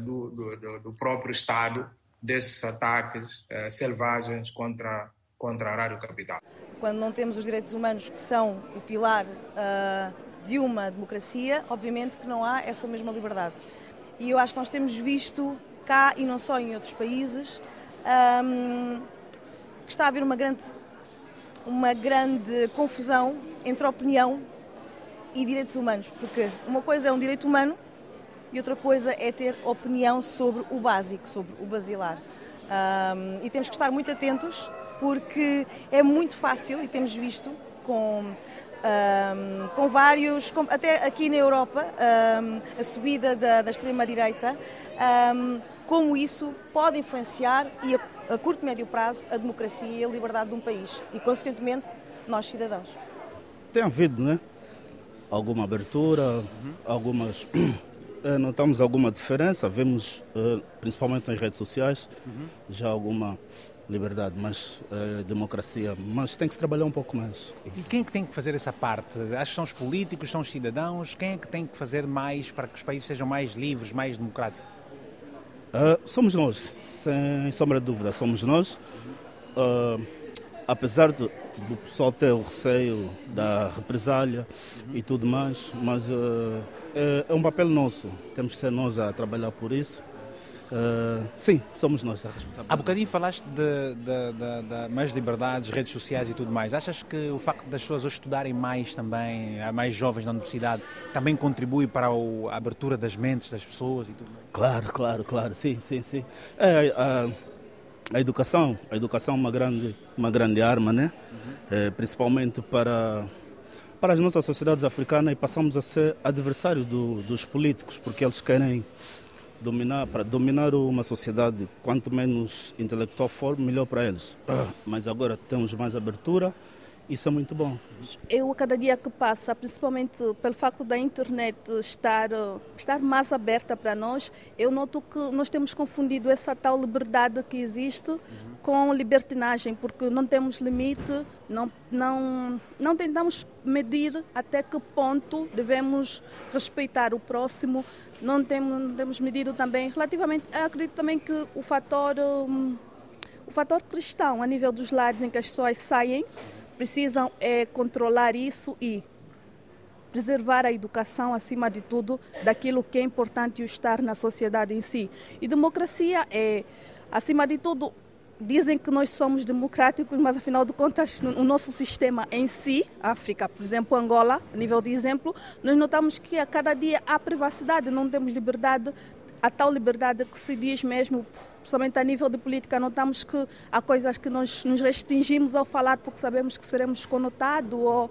do, do, do próprio Estado desses ataques selvagens contra, contra a Rádio Capital. Quando não temos os direitos humanos, que são o pilar uh de uma democracia, obviamente que não há essa mesma liberdade. E eu acho que nós temos visto cá e não só em outros países um, que está a haver uma grande, uma grande confusão entre opinião e direitos humanos, porque uma coisa é um direito humano e outra coisa é ter opinião sobre o básico, sobre o basilar. Um, e temos que estar muito atentos porque é muito fácil, e temos visto com um, com vários, com, até aqui na Europa, um, a subida da, da extrema-direita, um, como isso pode influenciar e a, a curto e médio prazo a democracia e a liberdade de um país e, consequentemente, nós cidadãos. Tem havido, né? Alguma abertura, uhum. algumas. Eh, notamos alguma diferença, vemos, eh, principalmente nas redes sociais, uhum. já alguma liberdade, mas uh, democracia. Mas tem que se trabalhar um pouco mais. E quem é que tem que fazer essa parte? Acho que são os políticos, são os cidadãos. Quem é que tem que fazer mais para que os países sejam mais livres, mais democráticos? Uh, somos nós, sem sombra de dúvida, somos nós. Uh, apesar do, do pessoal ter o receio da represália uhum. e tudo mais, mas é, é um papel nosso. Temos que ser nós a trabalhar por isso. Uh, sim, somos nós a responsável. Há bocadinho falaste de, de, de, de, mais liberdades, redes sociais e tudo mais. Achas que o facto das pessoas hoje estudarem mais também, há mais jovens na universidade, também contribui para a abertura das mentes das pessoas e tudo mais? Claro, claro, claro, sim, sim, sim. É, a, a, educação, a educação é uma grande, uma grande arma, né? Uhum. É, principalmente para para as nossas sociedades africanas e passamos a ser adversários do, dos políticos, porque eles querem dominar, para dominar uma sociedade, quanto menos intelectual for, melhor para eles. Ah, mas agora temos mais abertura, isso é muito bom. Eu, a cada dia que passa, principalmente pelo facto da internet estar, estar mais aberta para nós, eu noto que nós temos confundido essa tal liberdade que existe uhum. com libertinagem, porque não temos limite, não, não, não tentamos medir até que ponto devemos respeitar o próximo, não temos, não temos medido também relativamente. acredito também que o fator. Um, o fator cristão, a nível dos lares em que as pessoas saem, precisam é, controlar isso e preservar a educação acima de tudo daquilo que é importante estar na sociedade em si. E democracia é, acima de tudo, dizem que nós somos democráticos, mas afinal de contas, o nosso sistema em si, África, por exemplo, Angola, a nível de exemplo, nós notamos que a cada dia há privacidade, não temos liberdade, a tal liberdade que se diz mesmo principalmente a nível de política, notamos que há coisas que nós nos restringimos ao falar porque sabemos que seremos conotados ou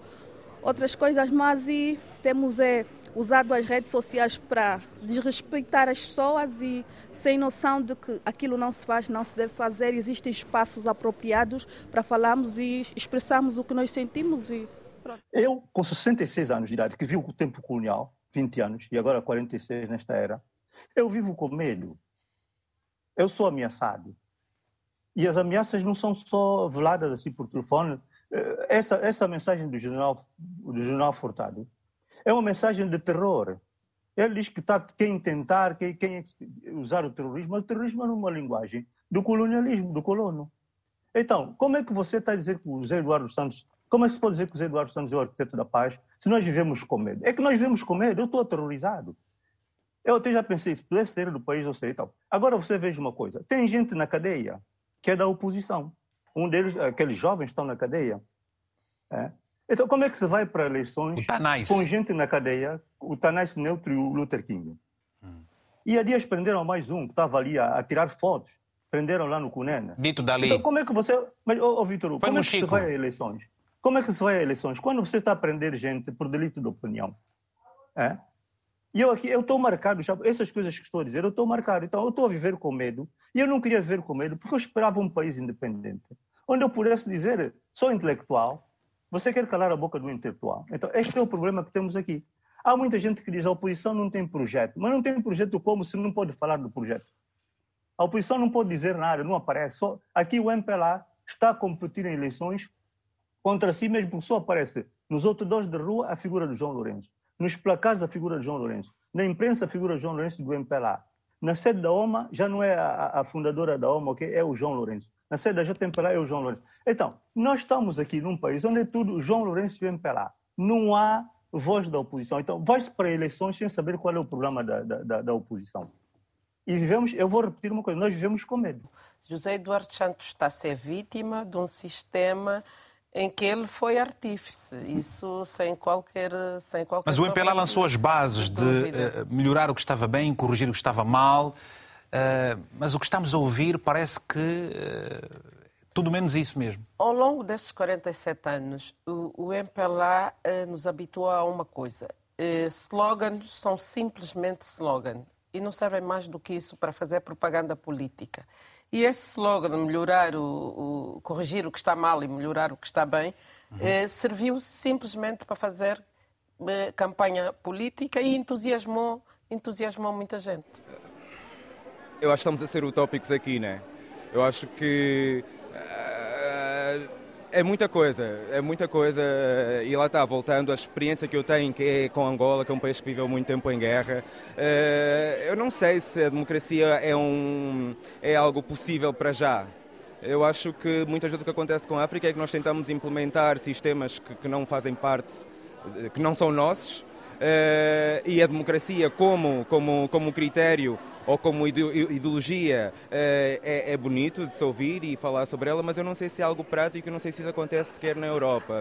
outras coisas, mas e temos é, usado as redes sociais para desrespeitar as pessoas e sem noção de que aquilo não se faz, não se deve fazer, existem espaços apropriados para falarmos e expressarmos o que nós sentimos e pronto. Eu, com 66 anos de idade, que vi o tempo colonial, 20 anos, e agora 46 nesta era, Eu vivo com medo. Eu sou ameaçado. E as ameaças não são só veladas assim por telefone. Eh, essa, essa mensagem do general, do general Furtado é uma mensagem de terror. Ele diz que está quem tentar, quem, quem usar o terrorismo, o terrorismo é uma linguagem do colonialismo, do colono. Então, como é que você está a dizer que o José Eduardo Santos, como é que se pode dizer que o José Eduardo Santos é o arquiteto da paz, se nós vivemos com medo? É que nós vivemos com medo, eu estou aterrorizado. Eu até já pensei, se pudesse ser do país, eu sei e tal. Agora você veja uma coisa, tem gente na cadeia que é da oposição. Um deles, aqueles jovens estão na cadeia. É. Então, como é que se vai para eleições com gente na cadeia, o Tanais Neutro e o Luther King? Hum. E há dias prenderam mais um que estava ali a, a tirar fotos prenderam lá no Cunena. Dito dali. Então, como é que você. Mas, ô, ô Vitor, como é que se vai a eleições? Como é que se vai a eleições? Quando você está a prender gente por delito de opinião. É? E eu aqui, eu estou marcado, já, essas coisas que estou a dizer, eu estou marcado. Então, eu estou a viver com medo. E eu não queria viver com medo porque eu esperava um país independente, onde eu pudesse dizer, sou intelectual, você quer calar a boca do intelectual. Então, este é o problema que temos aqui. Há muita gente que diz a oposição não tem projeto. Mas não tem projeto como se não pode falar do projeto? A oposição não pode dizer nada, não aparece. Só, aqui o MPLA está a competir em eleições contra si mesmo, porque só aparece nos outros dois de rua a figura do João Lourenço, nos placares a figura de João Lourenço, na imprensa a figura de João Lourenço do MPLA. Na sede da OMA já não é a, a fundadora da OMA, okay? é o João Lourenço. Na sede da JMPLA é o João Lourenço. Então, nós estamos aqui num país onde é tudo João Lourenço e MPLA. Não há voz da oposição. Então, vai-se para eleições sem saber qual é o programa da, da, da oposição. E vivemos, eu vou repetir uma coisa, nós vivemos com medo. José Eduardo Santos está a ser vítima de um sistema em que ele foi artífice, isso sem qualquer, sem qualquer Mas o MPLA lançou as bases de, uh, melhorar o que estava bem, corrigir o que estava mal, uh, mas o que estamos a ouvir parece que uh, tudo menos isso mesmo. Ao longo desses 47 anos, o, o MPLA nos habituou a uma coisa. slogans são simplesmente slogans e não servem mais do que isso para fazer propaganda política. E esse slogan, melhorar o, o corrigir o que está mal e melhorar o que está bem, uhum. eh, serviu simplesmente para fazer eh, campanha política e entusiasmou, entusiasmou muita gente. Eu acho que estamos a ser utópicos aqui, né? Eu acho que é muita coisa, é muita coisa. E lá está, voltando à experiência que eu tenho, que é com Angola, que é um país que viveu muito tempo em guerra. Eh, eu não sei se a democracia é, um, é algo possível para já. Eu acho que muitas vezes o que acontece com a África é que nós tentamos implementar sistemas que, que não fazem parte, que não são nossos, eh, e a democracia como, como, como critério ou como ideologia eh, é, é, bonito de se ouvir e falar sobre ela, mas eu não sei se é algo prático, não sei se isso acontece sequer na Europa.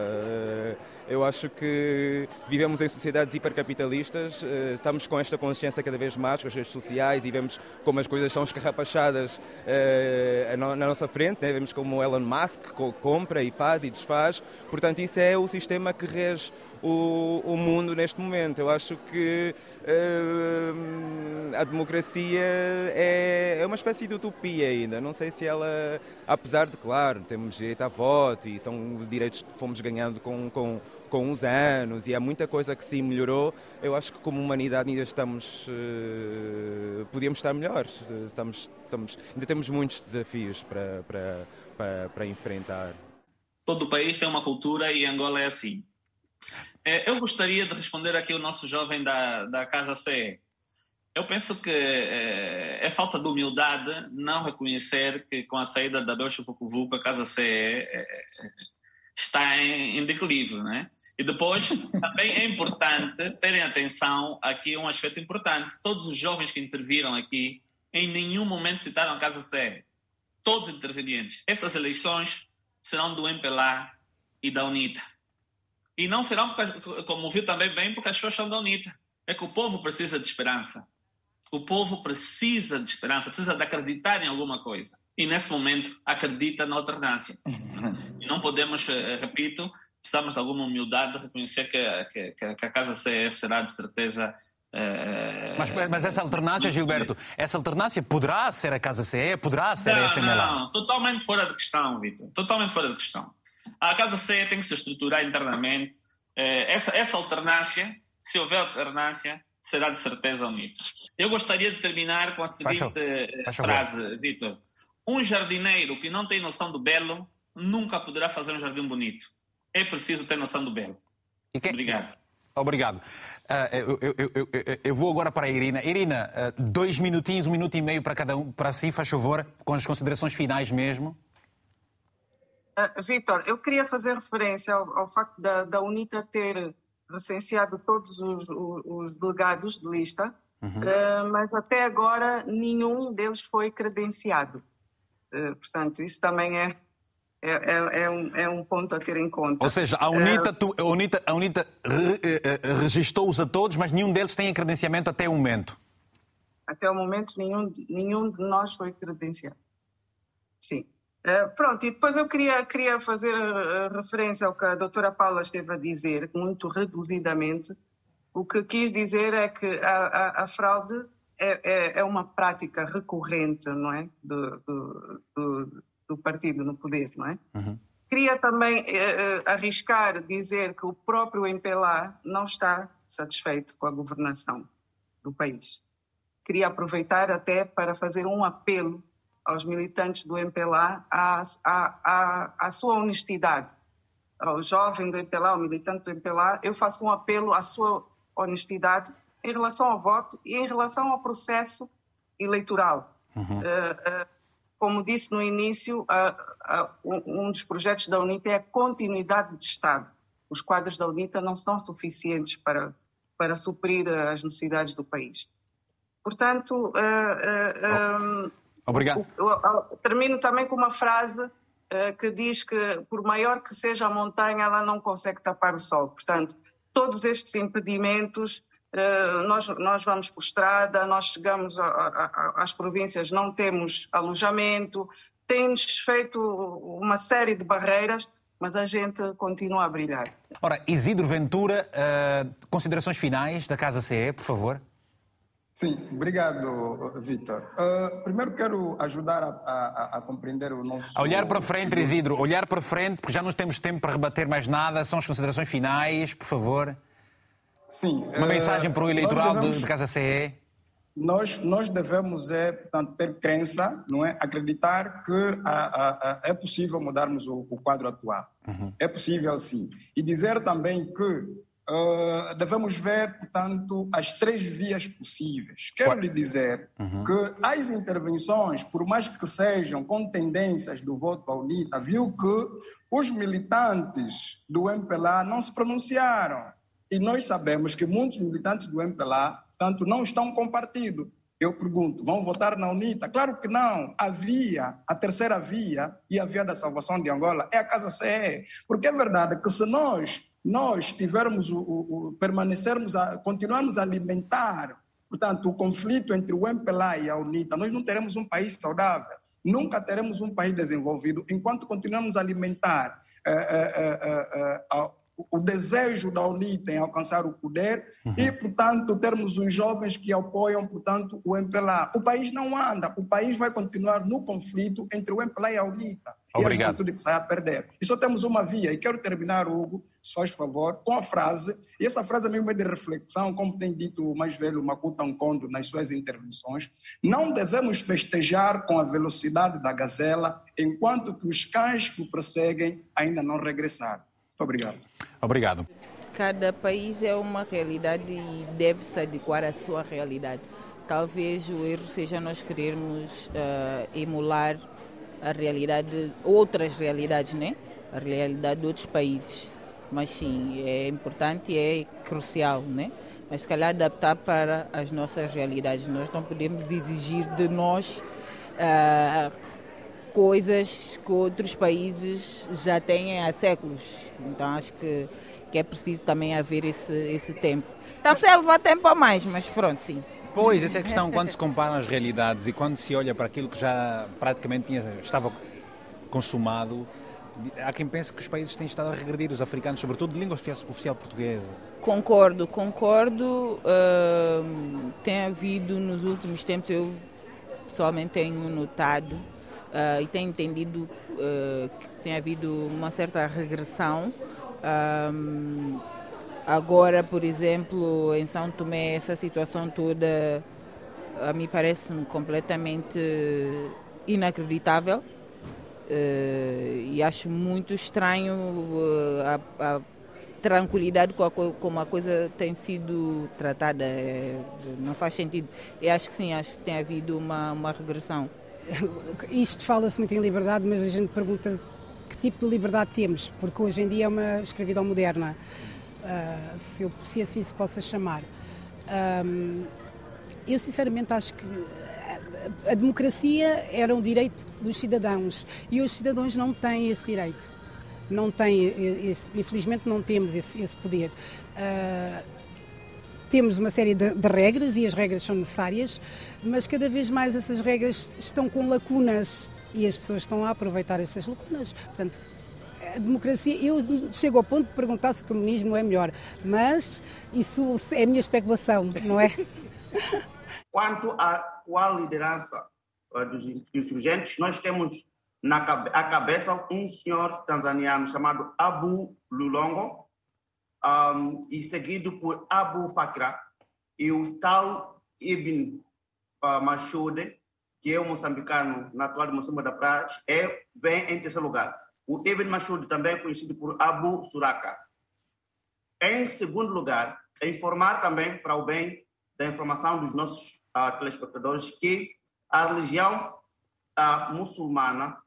Eh, eu acho que vivemos em sociedades hipercapitalistas, eh, estamos com esta consciência cada vez mais com as redes sociais e vemos como as coisas são escarrapachadas na nossa frente, né? vemos como Elon Musk compra e faz e desfaz. Portanto, isso é o sistema que rege o, o mundo neste momento. Eu acho que uh, a democracia é, é uma espécie de utopia ainda. Não sei se ela, apesar de, claro, temos direito a voto e são direitos que fomos ganhando com, com, com uns anos e há muita coisa que sim melhorou, eu acho que como humanidade ainda estamos. Uh, podíamos estar melhores. Estamos, estamos, ainda temos muitos desafios para, para, para, para enfrentar. Todo o país tem uma cultura e Angola é assim. É, eu gostaria de responder aqui o nosso jovem da, da Casa CE. Eu penso que é, é, falta de humildade não reconhecer que com a saída da Deutsche Vucu a Casa CE é, está em, em declínio, né? E depois também é importante terem atenção aqui um aspecto importante. Todos os jovens que interviram aqui em nenhum momento citaram a Casa CE. Todos os intervenientes. Essas eleições serão do MPLA e da UNITA. E não serão, como viu também bem, porque as pessoas são da UNITA. É que o povo precisa de esperança. O povo precisa de esperança, precisa de acreditar em alguma coisa. E nesse momento acredita na alternância. Não podemos, eh, repito, precisamos de alguma humildade de reconhecer que, que, que a Casa CE será de certeza é... Mas, mas, essa alternância, Gilberto, essa alternância poderá ser a Casa CE, poderá ser não, a FMLA? Não, totalmente fora de questão, Vitor. Totalmente fora de questão. A Casa CE tem que se estruturar internamente. Eh, essa, essa alternância, se houver alternância, será de certeza UNITA. Eu gostaria de terminar com a seguinte Faz frase, Vitor. Um jardineiro que não tem noção do belo nunca poderá fazer um jardim bonito. É preciso ter noção do belo. Obrigado. Obrigado. Uh, eu, eu, eu, eu, vou agora para a Irina. Irina, uh, dois minutinhos, um minuto e meio para cada um, para si, faz favor, com as considerações finais mesmo. Uh, Vitor, eu queria fazer referência ao, ao facto da, da, UNITA ter recenseado todos os, os, os delegados de lista, uhum. mas até agora nenhum deles foi credenciado. portanto, isso também é é, é, é, um, é um ponto a ter em conta. Ou seja, a UNITA, é. tu, a UNITA, a UNITA re, eh, eh, registrou-os a todos, mas nenhum deles tem credenciamento até o momento. Até o momento, nenhum, nenhum de nós foi credenciado. Sim. Uh, pronto, e depois eu queria, queria fazer referência ao que a doutora Paula esteve a dizer, muito reduzidamente. O que quis dizer é que a, a, a fraude é, é, é, uma prática recorrente, não é? Do, do, do, do partido no poder, não é? Uhum. Queria também uh, arriscar dizer que o próprio MPLA não está satisfeito com a governação do país. Queria aproveitar até para fazer um apelo aos militantes do MPLA à, à, à, à sua honestidade. Ao jovem do MPLA, ao militante do MPLA, eu faço um apelo à sua honestidade em relação ao voto e em relação ao processo eleitoral. Uhum. Uh, uh, como disse no início, um dos projetos da UNITA é a continuidade de Estado. Os quadros da UNITA não são suficientes para, para suprir as necessidades do país. Portanto, oh. Obrigado. termino também com uma frase que diz que, por maior que seja a montanha, ela não consegue tapar o sol. Portanto, todos estes impedimentos eh, nós, nós vamos por estrada, nós chegamos a, a, às províncias, não temos alojamento, tem-nos feito uma série de barreiras, mas a gente continua a brilhar. Ora, Isidro Ventura, uh, considerações finais da Casa CE, por favor. Sim, obrigado, Vitor. Uh, primeiro quero ajudar a, a, a, compreender o nosso. A olhar para frente, Isidro, olhar para frente, porque já não temos tempo para rebater mais nada. São as considerações finais, por favor. Sim. Uma mensagem para o eleitoral devemos, de, Casa CE? Nós, nós devemos é, portanto, ter crença, não é? acreditar que a, a, a, é possível mudarmos o, o quadro atual. Uhum. É possível, sim. E dizer também que uh, devemos ver, portanto, as três vias possíveis. Quero lhe dizer uhum. que as intervenções, por mais que sejam com tendências do voto paulista, viu que os militantes do MPLA não se pronunciaram e nós sabemos que muitos militantes do MPLA, tanto não estão com partido. Eu pergunto, vão votar na UNITA? Claro que não. A via, a terceira via e a via da salvação de Angola é a Casa CE. Porque é verdade que se nós, nós tivermos o, o, o permanecermos, a, continuarmos a alimentar, portanto, o conflito entre o MPLA e a UNITA, nós não teremos um país saudável. Nunca teremos um país desenvolvido enquanto continuamos a alimentar eh, eh, eh, o desejo da UNITA em alcançar o poder uhum. e, portanto, termos os jovens que apoiam, portanto, o MPLA. O país não anda, o país vai continuar no conflito entre o MPLA e a UNITA. Obrigado. E a juventude que sai a perder. E só temos uma via, e quero terminar, Hugo, se faz favor, com a frase, e essa frase é mesmo é de reflexão, como tem dito o mais velho Makuta Nkondo nas suas intervenções, não devemos festejar com a velocidade da gazela enquanto que os cães que o perseguem ainda não regressaram. Muito obrigado. Obrigado. Cada país é uma realidade e deve se adequar à sua realidade. Talvez o erro seja nós querermos uh, emular a realidade, outras realidades, né? A realidade de outros países. Mas sim, é importante e é crucial, né? Mas se calhar adaptar para as nossas realidades. Nós não podemos exigir de nós uh, coisas que outros países já têm há séculos. Então acho que, que é preciso também haver esse, esse tempo. Estamos a levar tempo a mais, mas pronto, sim. Pois, essa é a questão, quando se comparam as realidades e quando se olha para aquilo que já praticamente tinha, estava consumado, há quem pense que os países têm estado a regredir, os africanos, sobretudo de língua oficial portuguesa. Concordo, concordo. Uh, tem havido nos últimos tempos, eu pessoalmente tenho notado uh, e tenho entendido uh, que tem havido uma certa regressão um, Agora, por exemplo, em São Tomé, essa situação toda a mim parece-me completamente inacreditável uh, e acho muito estranho a, a, tranquilidade com a, como a coisa tem sido tratada. É, não faz sentido. Eu acho que sim, acho que tem havido uma, uma regressão. Isto fala-se muito em liberdade, mas a gente pergunta que tipo de liberdade temos, porque hoje em dia é uma escravidão moderna, uh, se, eu, se, assim se possa chamar. Um, eu sinceramente acho que a democracia era um direito dos cidadãos e os cidadãos não têm esse direito. Não têm, esse, infelizmente não temos esse, esse poder. Uh, temos uma série de, de, regras e as regras são necessárias, mas cada vez mais essas regras estão com lacunas e as pessoas estão a aproveitar essas lacunas. Portanto, a democracia, eu chego ao ponto de perguntar se o comunismo é melhor, mas isso é minha especulação, não é? Quanto à atual liderança uh, dos insurgentes, nós temos na a cabeça um senhor tanzaniano chamado Abu Lulongo, um, e seguido por Abu Fakra, e o tal Ibn uh, que é um moçambicano natural de Moçambique da Praia, é, vem em terceiro lugar. O Ibn Mashude também é conhecido por Abu Suraka. Em segundo lugar, é informar também para o bem da informação dos nossos uh, telespectadores que a religião uh, muçulmana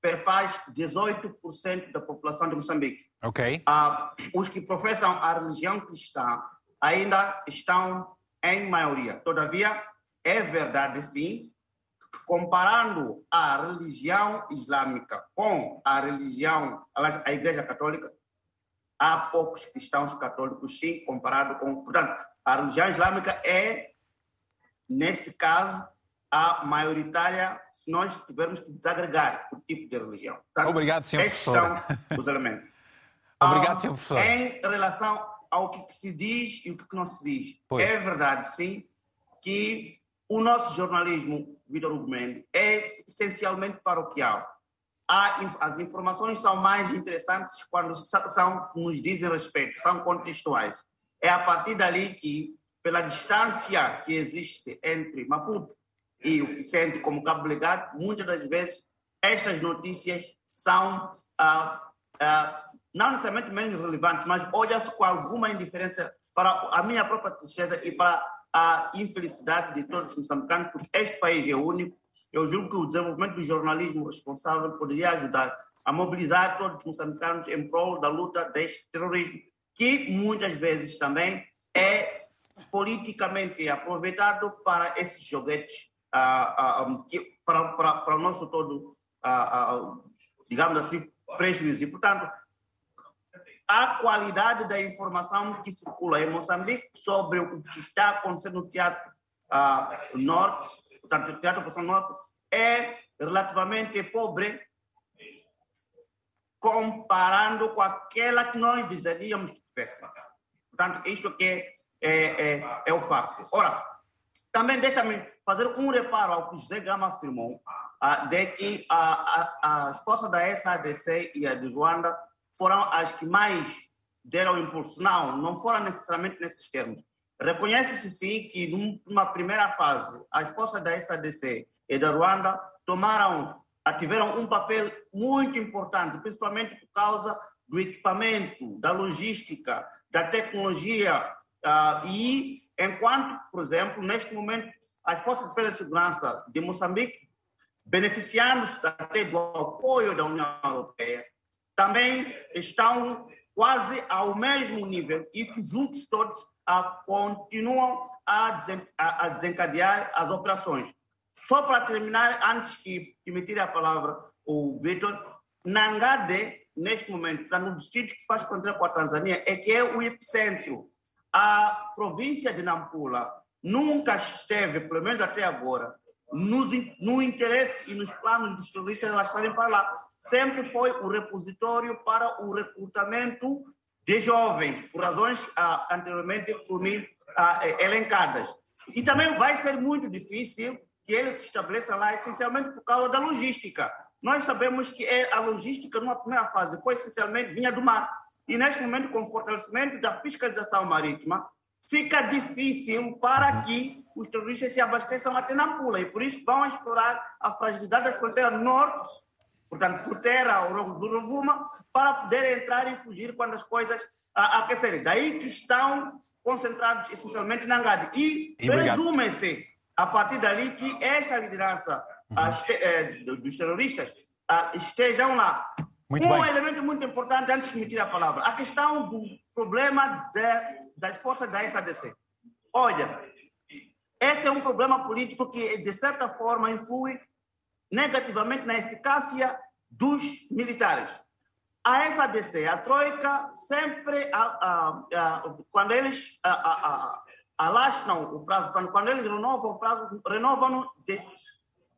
perfaz 18% da população de Moçambique. Ok. Uh, os que professam a religião cristã ainda estão em maioria. Todavia, é verdade sim, comparando a religião islâmica com a religião, a Igreja Católica, há poucos cristãos católicos, sim, comparado com. Portanto, a religião islâmica é neste caso, a maioritária se nós tivermos que desagregar o tipo de religião. Portanto, Obrigado, senhor estes professor. são os elementos. Obrigado, senhor professor. Em relação ao que se diz e o que não se diz, pois. é verdade, sim, que o nosso jornalismo, Vitor Hugo Mendes, é essencialmente paroquial. as informações são mais interessantes quando são, nos dizem respeito, são contextuais. É a partir dali que pela distância que existe entre Maputo e o centro como Cabo Legado, muitas das vezes estas notícias são ah, ah, não necessariamente menos relevantes, mas olha-se com alguma indiferença para a minha própria tristeza e para a infelicidade de todos os moçambicanos, porque este país é único. Eu julgo que o desenvolvimento do jornalismo responsável poderia ajudar a mobilizar todos os moçambicanos em prol da luta deste terrorismo, que muitas vezes também é politicamente aproveitado para esses joguetes, para, para, para, o nosso todo, digamos assim, prejuízo. E, portanto, a qualidade da informação que circula em Moçambique sobre o que está acontecendo no Teatro Norte, portanto, o Teatro Poção Norte, é relativamente pobre comparando com aquela que nós desejaríamos que tivesse. Portanto, isto que é é, é, é o facto. Ora, também deixa-me fazer um reparo ao que José Gama afirmou, ah, de que a, a, as forças da SADC e a de Ruanda foram as que mais deram impulso. Não, não foram necessariamente nesses termos. Reconhece-se sim que numa primeira fase as forças da SADC e da Ruanda tomaram, tiveram um papel muito importante, principalmente por causa do equipamento, da logística, da tecnologia Uh, e enquanto, por exemplo, neste momento, as Forças de Defesa e Segurança de Moçambique, beneficiando-se até do apoio da União Europeia, também estão quase ao mesmo nível e que juntos todos uh, continuam a, desen a, desencadear as operações. Só para terminar, antes que, que me tire a palavra o Vitor, Nangade, neste momento, está no distrito que faz fronteira com a Tanzânia, é que é o epicentro a província de Nampula nunca esteve, pelo menos até agora, nos, no interesse e nos planos dos terroristas elas estarem para lá. Sempre foi o repositório para o recrutamento de jovens, por razões ah, anteriormente por mim ah, elencadas. E também vai ser muito difícil que eles se estabeleçam lá, essencialmente por causa da logística. Nós sabemos que é a logística, numa primeira fase, foi essencialmente vinha do mar. E neste momento, com o fortalecimento da fiscalização marítima, fica difícil para que os terroristas se abasteçam até Nampula. E por isso vão explorar a fragilidade da fronteira norte, portanto, por terra ao longo do Rovuma, para poder entrar e fugir quando as coisas aquecerem. Daí que estão concentrados essencialmente na Ngadi. E presume-se, a partir dali, que esta liderança uhum. este, é, dos terroristas estejam lá. Muito um bem. elemento muito importante, antes que me tire a palavra, a questão do problema de, das forças da SADC. Olha, este é um problema político que, de certa forma, influi negativamente na eficácia dos militares. A SADC, a Troika, sempre, a, a, a, quando eles alastram o prazo, quando, quando eles renovam o prazo, renovam de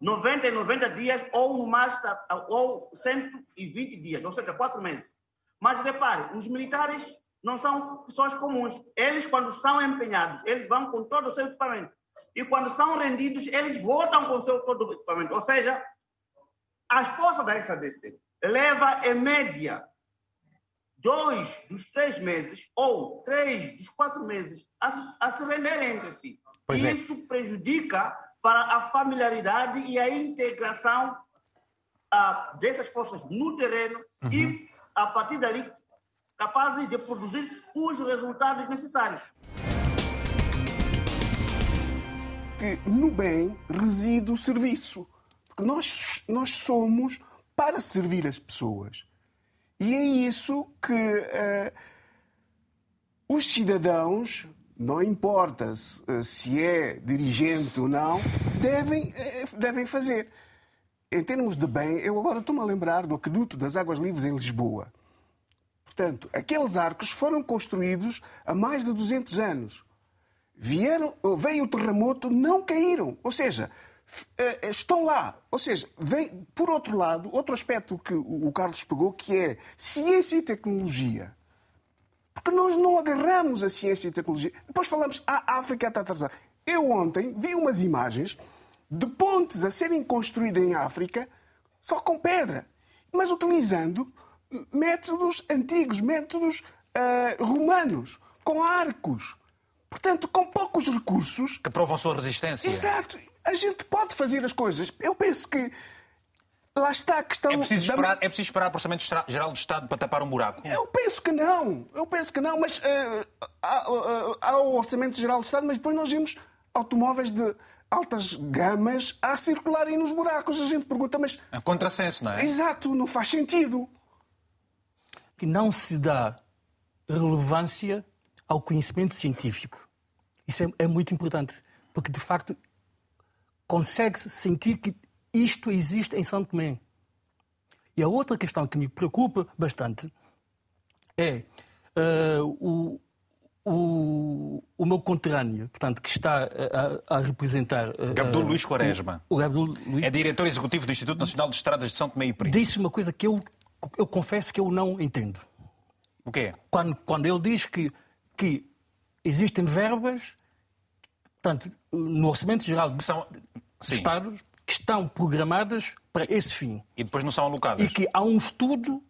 90 e 90 dias ou no master, ou 120 dias, ou seja, quatro meses. Mas repare, os militares não são pessoas comuns. Eles, quando são empenhados, eles vão com todo o seu equipamento. E quando são rendidos, eles voltam com seu todo o equipamento. Ou seja, as forças da SADC leva em média dois dos três meses ou três dos quatro meses a, a se renderem entre si. Pois e é. isso prejudica para a familiaridade e a integração uh, dessas forças no terreno uhum. e, a partir dali, capazes de produzir os resultados necessários. Que no bem reside o serviço. Porque nós, nós somos para servir as pessoas. E é isso que uh, os cidadãos não importa eh, se é dirigente ou não, devem, eh, devem fazer. Em termos de bem, eu agora estou-me a lembrar do aqueduto das Águas Livres em Lisboa. Portanto, aqueles arcos foram construídos há mais de 200 anos. Vieram, veio o terremoto, não caíram. Ou seja, eh, estão lá. Ou seja, vem, por outro lado, outro aspecto que o Carlos pegou, que é ciência e tecnologia. Porque nós não agarramos a ciência e tecnologia. Depois falamos, ah, a África está atrasada. Eu ontem vi umas imagens de pontes a serem construídas em África só com pedra, mas utilizando métodos antigos, métodos uh, romanos, com arcos. Portanto, com poucos recursos. Que provam sua resistência. Exato. A gente pode fazer as coisas. Eu penso que Lá está a questão. É preciso esperar, é preciso esperar o Orçamento Geral do Estado para tapar um buraco? Eu penso que não. Eu penso que não. Mas uh, há, uh, há o Orçamento Geral do Estado, mas depois nós vimos automóveis de altas gamas a circularem nos buracos. A gente pergunta, mas. É contrassenso, não é? Exato, não faz sentido. Que não se dá relevância ao conhecimento científico. Isso é, é muito importante, porque de facto consegue-se sentir que isto existe em São Tomé. E a outra questão que me preocupa bastante é uh, o, o, o meu conterrâneo, portanto, que está a, a representar. Uh, Gabdul Luís Quaresma. O, o Luís... É diretor executivo do Instituto Nacional de Estradas de São Tomé e Príncipe. Disse uma coisa que eu, eu confesso que eu não entendo. O quê? Quando, quando ele diz que, que existem verbas, portanto, no Orçamento Geral de, são... Estados, que estão programadas para esse fim. E depois não são alocadas. E que há um estudo,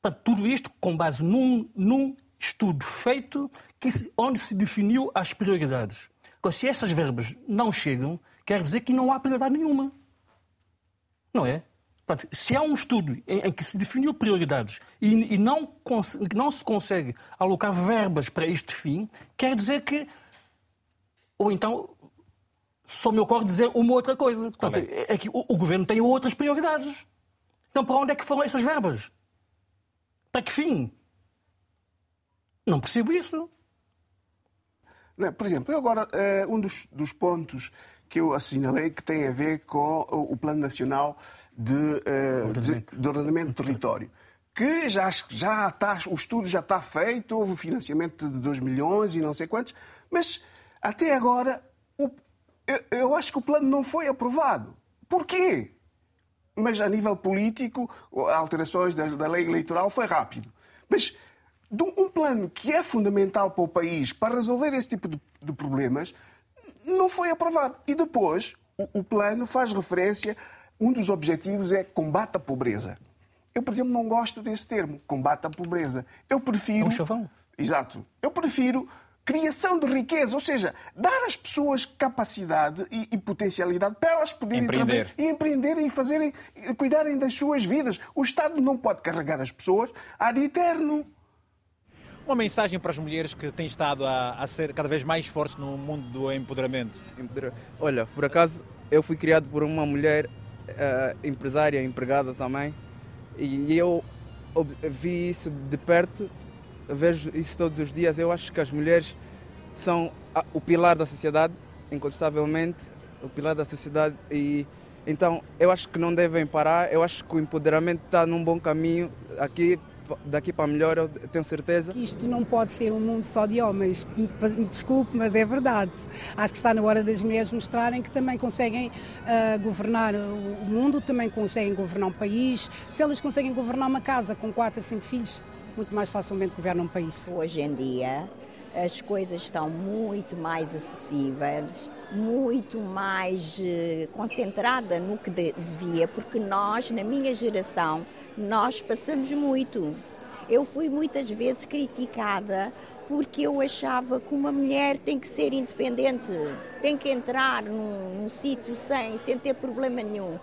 para tudo isto com base num, num estudo feito que, onde se definiu as prioridades. Agora, se essas verbas não chegam, quer dizer que não há prioridade nenhuma. Não é? Se há um estudo em, em que se definiu prioridades e, e não, não se consegue alocar verbas para este fim, quer dizer que. Ou então só me ocorre dizer uma outra coisa. Portanto, é? é que o, o, governo tem outras prioridades. Então, para onde é que foram essas verbas? Para que fim? Não percebo isso. Não, por exemplo, eu agora, uh, um dos, dos, pontos que eu assinalei que tem a ver com o, o Plano Nacional de, uh, de, de Ordenamento do Território que já, já está, o estudo já está feito, houve financiamento de 2 milhões e não sei quantos, mas até agora o, eu, eu acho que o plano não foi aprovado. Porquê? Mas a nível político, alterações da, da lei eleitoral foi rápido. Mas um plano que é fundamental para o país para resolver esse tipo de, de problemas não foi aprovado. E depois, o, o, plano faz referência, um dos objetivos é combate à pobreza. Eu, por exemplo, não gosto desse termo, combate à pobreza. Eu prefiro. É um chavão. Exato. Eu prefiro criação de riqueza, ou seja, dar às pessoas capacidade e, e potencialidade para elas poderem empreender. e empreender e fazerem, cuidarem das suas vidas. O Estado não pode carregar as pessoas ad eterno. Uma mensagem para as mulheres que têm estado a, a ser cada vez mais fortes no mundo do empoderamento. Olha, por acaso eu fui criado por uma mulher uh, empresária, empregada também, e eu vi isso de perto vejo isso todos os dias. Eu acho que as mulheres são o pilar da sociedade, incontestavelmente, o pilar da sociedade. E então eu acho que não devem parar. Eu acho que o empoderamento está num bom caminho. Aqui daqui para melhor, eu tenho certeza. Isto não pode ser um mundo só de homens. Me desculpe, mas é verdade. Acho que está na hora das mulheres mostrarem que também conseguem uh, governar o mundo, também conseguem governar um país. Se elas conseguem governar uma casa com quatro cinco filhos, muito mais facilmente governa um país. Hoje em dia as coisas estão muito mais acessíveis, muito mais uh, concentrada no que devia, porque nós, na minha geração, nós passamos muito. Eu fui muitas vezes criticada porque eu achava que uma mulher tem que ser independente, tem que entrar num, num sítio sem, sem ter problema nenhum.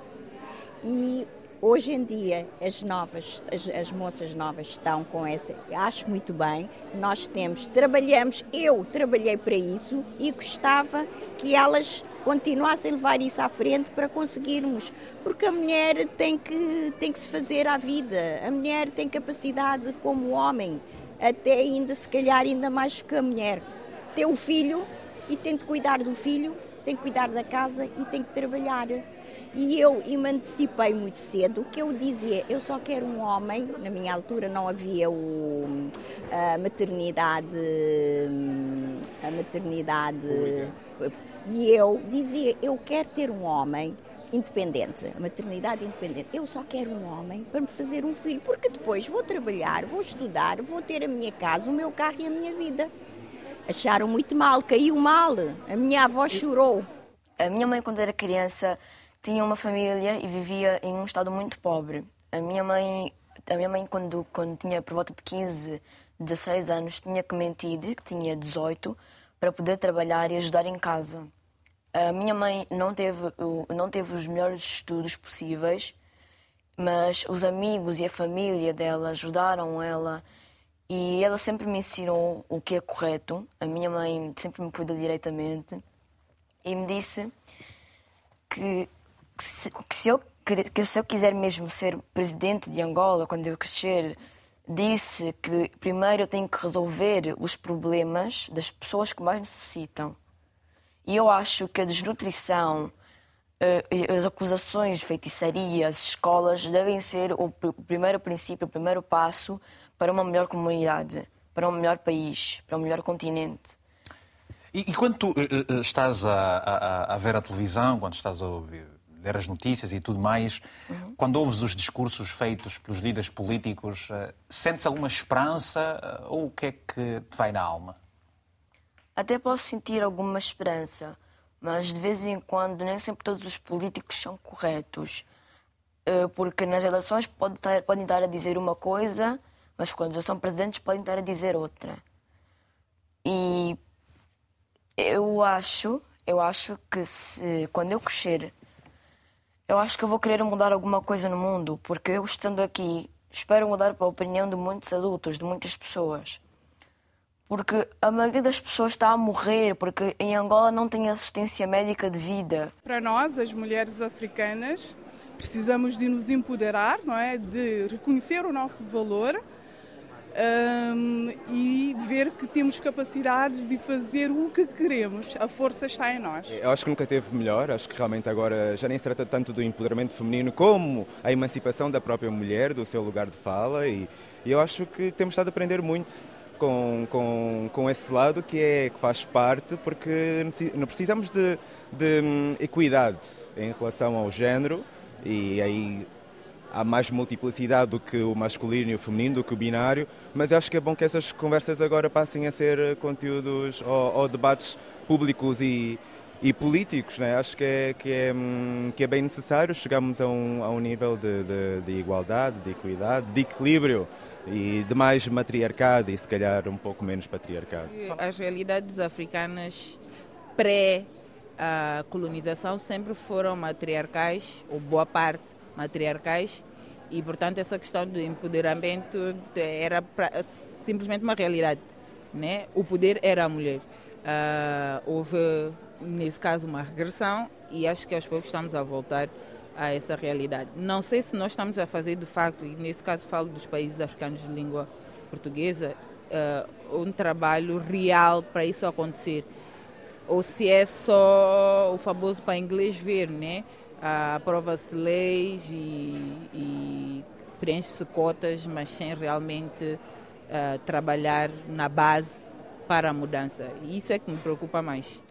E Hoje em dia, as novas, as, as, moças novas estão com essa. Acho muito bem. Nós temos, trabalhamos, eu trabalhei para isso e gostava que elas continuassem a levar isso à frente para conseguirmos. Porque a mulher tem que, tem que se fazer à vida, a mulher tem capacidade como o homem, até ainda, se calhar, ainda mais que a mulher. Tem um filho e tem de cuidar do filho, tem que cuidar da casa e tem que trabalhar. E eu emancipei muito cedo, que eu dizia, eu só quero um homem, na minha altura não havia o, a maternidade, a maternidade, e eu dizia, eu quero ter um homem independente, a maternidade independente. Eu só quero um homem para me fazer um filho, porque depois vou trabalhar, vou estudar, vou ter a minha casa, o meu carro e a minha vida. Acharam muito mal, caiu mal. A minha avó chorou. A minha mãe, quando era criança, tinha uma família e vivia em um estado muito pobre. A minha mãe, a minha mãe quando, quando tinha por volta de 15, 16 anos, tinha que mentir que tinha 18 para poder trabalhar e ajudar em casa. A minha mãe não teve, não teve os melhores estudos possíveis, mas os amigos e a família dela ajudaram ela e ela sempre me ensinou o que é correto. A minha mãe sempre me cuida diretamente e me disse que que se, que se, eu, que se eu quiser mesmo ser presidente de Angola quando eu crescer, disse que primeiro eu tenho que resolver os problemas das pessoas que mais necessitam. E eu acho que a desnutrição, eh, as acusações de feitiçaria, as escolas devem ser o primeiro princípio, o primeiro passo para uma melhor comunidade, para um melhor país, para um melhor continente. E, e quando tu uh, estás a, a, a, ver a televisão, quando estás a ouvir ler as notícias e tudo mais, uhum. quando ouves os discursos feitos pelos líderes políticos, uh, sentes alguma esperança uh, ou o que é que te vai na alma? Até posso sentir alguma esperança, mas de vez em quando nem sempre todos os políticos são corretos. Uh, porque nas eleições podem estar a dizer uma coisa, mas quando já são presidentes podem estar a dizer outra. E eu acho, eu acho que se, quando eu crescer eu acho que eu vou querer mudar alguma coisa no mundo, porque eu estando aqui espero mudar para a opinião de muitos adultos, de muitas pessoas. Porque a maioria das pessoas está a morrer, porque em Angola não tem assistência médica de vida. Para nós, as mulheres africanas, precisamos de nos empoderar, não é? De reconhecer o nosso valor um, e ver que temos capacidades de fazer o que queremos. A força está em nós. Eu acho que nunca teve melhor. Acho que realmente agora já nem se trata tanto do empoderamento feminino como a emancipação da própria mulher, do seu lugar de fala. E, e eu acho que temos estado a aprender muito. Com, com, com esse lado que, é, que faz parte, porque não precisamos de, de hum, equidade em relação ao género, e aí há mais multiplicidade do que o masculino e o feminino, do que o binário, mas acho que é bom que essas conversas agora passem a ser conteúdos ou, ou debates públicos e, e políticos. Né? Acho que é, que, é, hum, que é bem necessário chegarmos a um, a um nível de, de, de igualdade, de equidade, de equilíbrio e de mais matriarcado e se calhar um pouco menos patriarcado. As realidades africanas pré a colonização sempre foram matriarcais, ou boa parte matriarcais, e portanto essa questão do empoderamento era pra, simplesmente uma realidade. Né? O poder era a mulher. Uh, houve, nesse caso, uma regressão e acho que aos poucos estamos a voltar a essa realidade. Não sei se nós estamos a fazer, de facto, e nesse caso falo dos países africanos de língua portuguesa, uh, um trabalho real para isso acontecer ou se é só o famoso para inglês ver, né? Aprova-se leis e, e preenche-se cotas, mas sem realmente uh, trabalhar na base para a mudança. E isso é que me preocupa mais.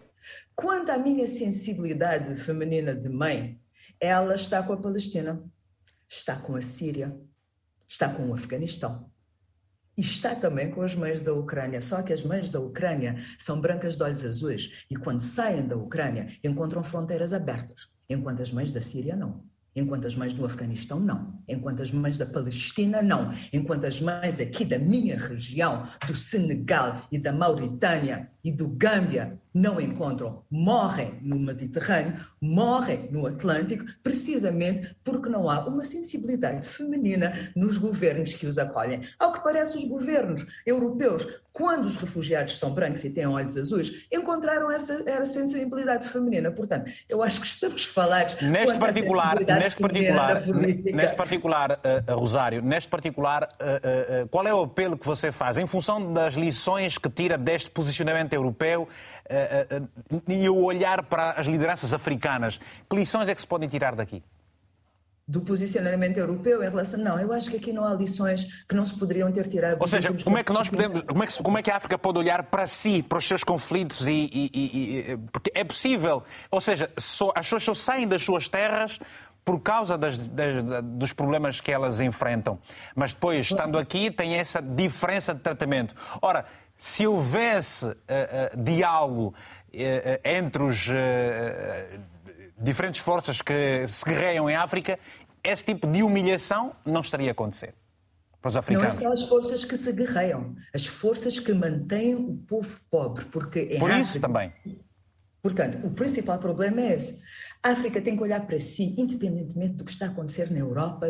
Quanto à minha sensibilidade feminina de mãe, ela está com a Palestina, está com a Síria, está com o Afeganistão, e está também com as mães da Ucrânia, só que as mães da Ucrânia são brancas de olhos azuis e quando saem da Ucrânia encontram fronteiras abertas, enquanto as mães da Síria não. Enquanto as mães do Afeganistão, não. Enquanto as mães da Palestina, não. Enquanto as mães aqui da minha região, do Senegal e da Mauritânia e do Gâmbia, não encontram, morrem no Mediterrâneo, morrem no Atlântico, precisamente porque não há uma sensibilidade feminina nos governos que os acolhem. Ao que parece, os governos europeus, quando os refugiados são brancos e têm olhos azuis, encontraram essa, essa sensibilidade feminina. Portanto, eu acho que estamos falar neste particular, neste particular, neste particular, uh, Rosário, neste particular, uh, uh, qual é o apelo que você faz em função das lições que tira deste posicionamento europeu? E o olhar para as lideranças africanas. Que lições é que se podem tirar daqui? do posicionamento europeu em relação. Não, eu acho que aqui não há lições que não se poderiam ter tirado. Ou seja, como é que nós podemos. Como é que, como é que a África pode olhar para si, para os seus conflitos? E, e, e porque é possível. Ou seja, só, as pessoas só saem das suas terras por causa das, das, dos problemas que elas enfrentam. Mas depois, estando aqui, tem essa diferença de tratamento. Ora, se houvesse uh, uh, diálogo uh, entre os diferentes forças que se guerreiam em África, esse tipo de humilhação não estaria a acontecer. Para os africanos. Não é só as forças que se guerreiam, as forças que mantêm o povo pobre, porque Por África, isso também. Portanto, o principal problema é esse. A África tem que olhar para si, independentemente do que está a acontecer na Europa,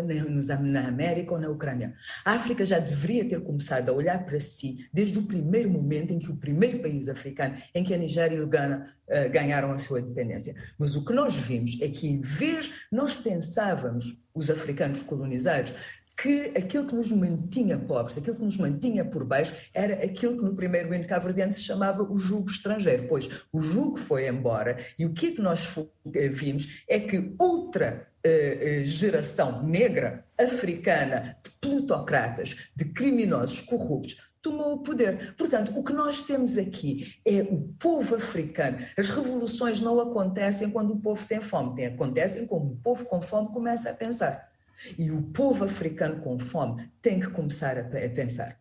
na América ou na Ucrânia. A África já deveria ter começado a olhar para si desde o primeiro momento em que o primeiro país africano, em que a Nigéria e o Ghana uh, ganharam a sua independência. Mas o que nós vimos é que, em vez, nós pensávamos, os africanos colonizados, que aquilo que nos mantinha pobres, aquilo que nos mantinha por baixo, era aquilo que no primeiro hino cabo se chamava o jugo estrangeiro. Pois o jugo foi embora e o que, é que nós eh, vimos é que outra uh, geração negra, africana, de plutocratas, de criminosos corruptos, tomou o poder. Portanto, o que nós temos aqui é o povo africano. As revoluções não acontecem quando o povo tem fome, acontecem quando o povo com fome começa a pensar. E o povo africano com fome tem que começar a, pensar.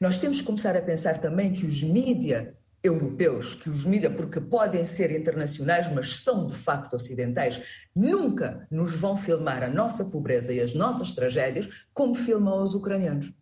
Nós temos que começar a pensar também que os mídias europeus, que os mídias, porque podem ser internacionais, mas são de facto ocidentais, nunca nos vão filmar a nossa pobreza e as nossas tragédias como filmam os ucranianos.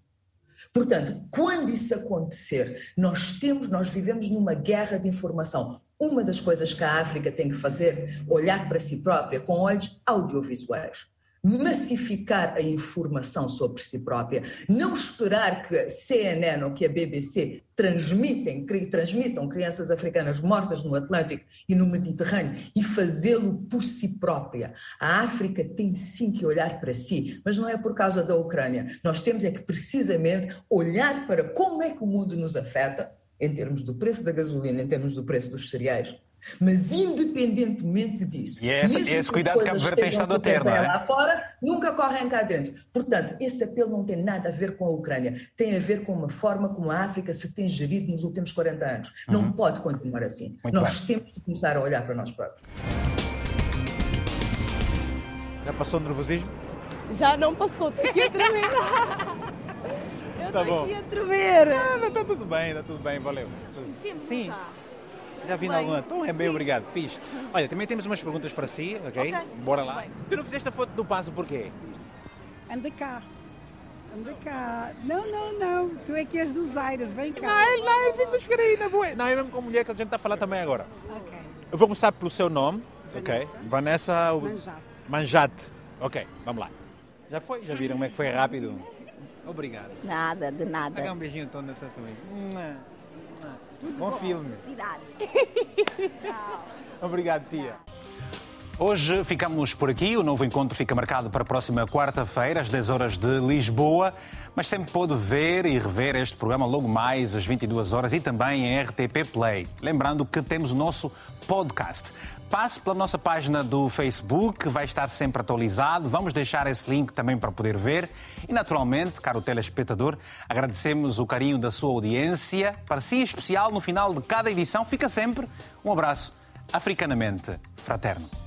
Portanto, quando isso acontecer, nós temos, nós vivemos numa guerra de informação. Uma das coisas que a África tem que fazer, olhar para si própria com olhos audiovisuais massificar a informação sobre si própria, não esperar que a CNN ou que a BBC transmitem, transmitam crianças africanas mortas no Atlântico e no Mediterrâneo e fazê-lo por si própria. A África tem sim que olhar para si, mas não é por causa da Ucrânia. Nós temos é que precisamente olhar para como é que o mundo nos afeta, em termos do preço da gasolina, em termos do preço dos cereais, mas independentemente disso, e é esse, mesmo esse cuidado que Cabo Verde tem estado a ter, não é? lá fora, nunca correm cá dentro. Portanto, esse apelo não tem nada a ver com a Ucrânia, tem a ver com uma forma como a África se tem gerido nos últimos 40 anos. Uhum. Não pode continuar assim. Muito nós bem. temos que começar a olhar para nós próprios. Já passou o nervosismo? Já não passou, estou aqui a tremer. Eu tá estou aqui a tremer. Ah, está tudo bem, está tudo bem, valeu. Sim, Sim. Já. Já vi alguma. Então é bem, Sim. obrigado. Fiz. Olha, também temos umas perguntas para si, ok? okay. Bora lá. Bem. Tu não fizeste a foto do passo porquê? Anda cá. Anda cá. Não, não, não. Tu é que és do Zaire. Vem cá. Não, não, vim buscar aí na boa. Não, é mesmo com a mulher que a gente está a falar também agora. Ok. Eu vou começar pelo seu nome. Vanessa. Ok. Vanessa. Manjate. Manjate. Ok, vamos lá. Já foi? Já viram como é que foi rápido? Obrigado. Nada, de nada. Dá um beijinho então nessas também. Bom, bom filme. Cidade. Tchau. Obrigado, tia. Hoje ficamos por aqui. O novo encontro fica marcado para a próxima quarta-feira, às 10 horas de Lisboa. Mas sempre pode ver e rever este programa logo mais às 22 horas e também em RTP Play. Lembrando que temos o nosso podcast. Passe pela nossa página do Facebook, vai estar sempre atualizado. Vamos deixar esse link também para poder ver. E, naturalmente, caro telespectador, agradecemos o carinho da sua audiência. Para si, especial, no final de cada edição, fica sempre um abraço africanamente fraterno.